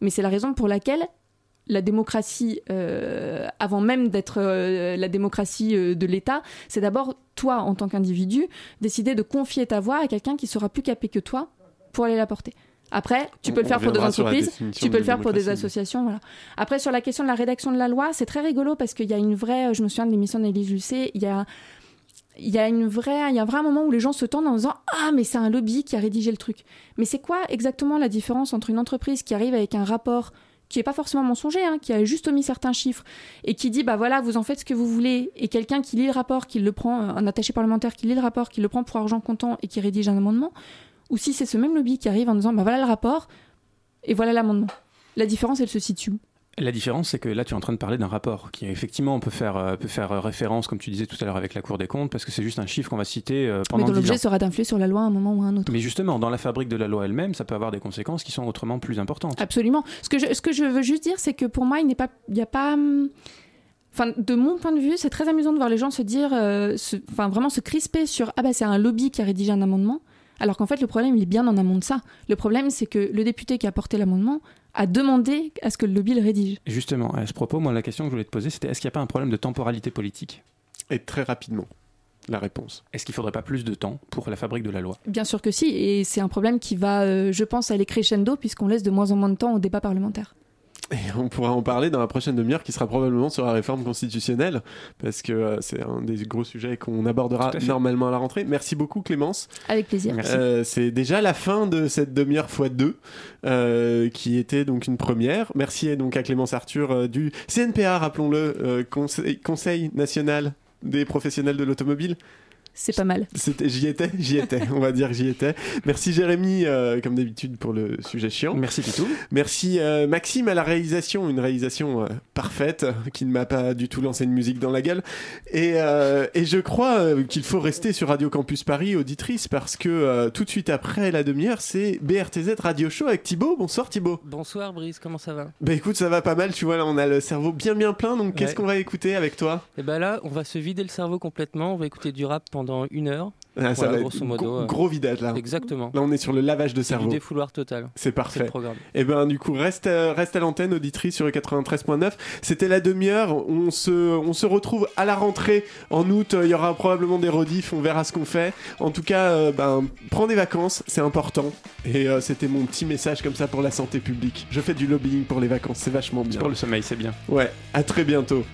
Speaker 34: mais c'est la raison pour laquelle la démocratie, euh, avant même d'être euh, la démocratie euh, de l'État, c'est d'abord toi en tant qu'individu décider de confier ta voix à quelqu'un qui sera plus capé que toi pour aller la porter. Après, tu
Speaker 1: On-
Speaker 34: peux le faire pour des entreprises, tu peux le faire pour des associations, voilà. Après, sur la question de la rédaction de la loi, c'est très rigolo parce qu'il y a une vraie, je me souviens de l'émission d'Élise Lucet, il y a, il y a une vraie, il y a un vrai moment où les gens se tendent en disant ah mais c'est un lobby qui a rédigé le truc. Mais c'est quoi exactement la différence entre une entreprise qui arrive avec un rapport qui est pas forcément mensonger, hein, qui a juste omis certains chiffres et qui dit bah voilà vous en faites ce que vous voulez et quelqu'un qui lit le rapport, qui le prend, euh, un attaché parlementaire qui lit le rapport, qui le prend pour argent comptant et qui rédige un amendement, ou si c'est ce même lobby qui arrive en disant bah voilà le rapport et voilà l'amendement. La différence elle se situe où?
Speaker 2: La différence, c'est que là, tu es en train de parler d'un rapport qui, effectivement, on peut faire, euh, peut faire euh, référence, comme tu disais tout à l'heure avec la Cour des comptes, parce que c'est juste un chiffre qu'on va citer euh,
Speaker 34: Mais
Speaker 2: pendant
Speaker 34: dont
Speaker 2: 10
Speaker 34: l'objet sera d'influer sur la loi à un moment ou à un autre.
Speaker 2: Mais justement, dans la fabrique de la loi elle-même, ça peut avoir des conséquences qui sont autrement plus importantes.
Speaker 34: Absolument. Ce que je, ce que je veux juste dire, c'est que pour moi, il n'est pas, il n'y a pas. hum, Enfin, de mon point de vue, c'est très amusant de voir les gens se dire, euh, se- enfin vraiment se crisper sur ah bah c'est un lobby qui a rédigé un amendement, alors qu'en fait le problème il est bien en amont de ça. Le problème c'est que le député qui a porté l'amendement a demandé à ce que le lobby le rédige.
Speaker 2: Et Justement, à ce propos, moi, la question que je voulais te poser, c'était est-ce qu'il n'y a pas un problème de temporalité politique?
Speaker 1: Et très rapidement, la réponse.
Speaker 2: Est-ce qu'il ne faudrait pas plus de temps pour la fabrique de la loi?
Speaker 34: Bien sûr que si, et c'est un problème qui va, euh, je pense, aller crescendo puisqu'on laisse de moins en moins de temps au débat parlementaire.
Speaker 1: Et on pourra en parler dans la prochaine demi-heure qui sera probablement sur la réforme constitutionnelle, parce que euh, c'est un des gros sujets qu'on abordera
Speaker 2: à
Speaker 1: normalement à la rentrée. Merci beaucoup Clémence.
Speaker 34: Avec plaisir.
Speaker 1: Euh, c'est déjà la fin de cette demi-heure x 2 euh, qui était donc une première. Merci donc à Clémence Arthur euh, du CNPA, rappelons-le, euh, Conseil, Conseil national des professionnels de l'automobile
Speaker 34: C'est pas mal.
Speaker 1: J'y étais, j'y étais, on va dire que j'y étais. Merci Jérémy, euh, comme d'habitude, pour le sujet chiant.
Speaker 2: Merci Pitou.
Speaker 1: Merci euh, Maxime à la réalisation, une réalisation euh, parfaite, qui ne m'a pas du tout lancé une musique dans la gueule. Et, euh, et je crois euh, qu'il faut rester sur Radio Campus Paris, auditrice, parce que euh, tout de suite après la demi-heure, c'est BRTZ Radio Show avec Thibaut. Bonsoir Thibaut.
Speaker 35: Bonsoir Brice, comment ça va?
Speaker 1: Bah écoute, ça va pas mal, tu vois, là on a le cerveau bien bien plein, donc qu'est-ce qu'on va écouter avec toi?
Speaker 35: Et ben là, on va se vider le cerveau complètement, on va écouter du rap pendant une heure.
Speaker 1: Ah, ça
Speaker 35: Voilà,
Speaker 1: va
Speaker 35: grosso modo.
Speaker 1: gros,
Speaker 35: euh,
Speaker 1: gros vidage là.
Speaker 35: Exactement.
Speaker 1: Là on est sur le lavage de cerveau.
Speaker 35: du défouloir total.
Speaker 1: C'est parfait.
Speaker 35: le programme.
Speaker 1: Et ben du coup reste euh, reste à l'antenne auditrice sur le 93.9. C'était la demi-heure. On se on se retrouve à la rentrée en août. Il y aura probablement des rediffs. On verra ce qu'on fait. En tout cas, euh, ben prends des vacances, c'est important. Et euh, c'était mon petit message comme ça pour la santé publique. Je fais du lobbying pour les vacances, c'est vachement bien.
Speaker 2: Pour le sommeil, c'est bien.
Speaker 1: Ouais. À très bientôt.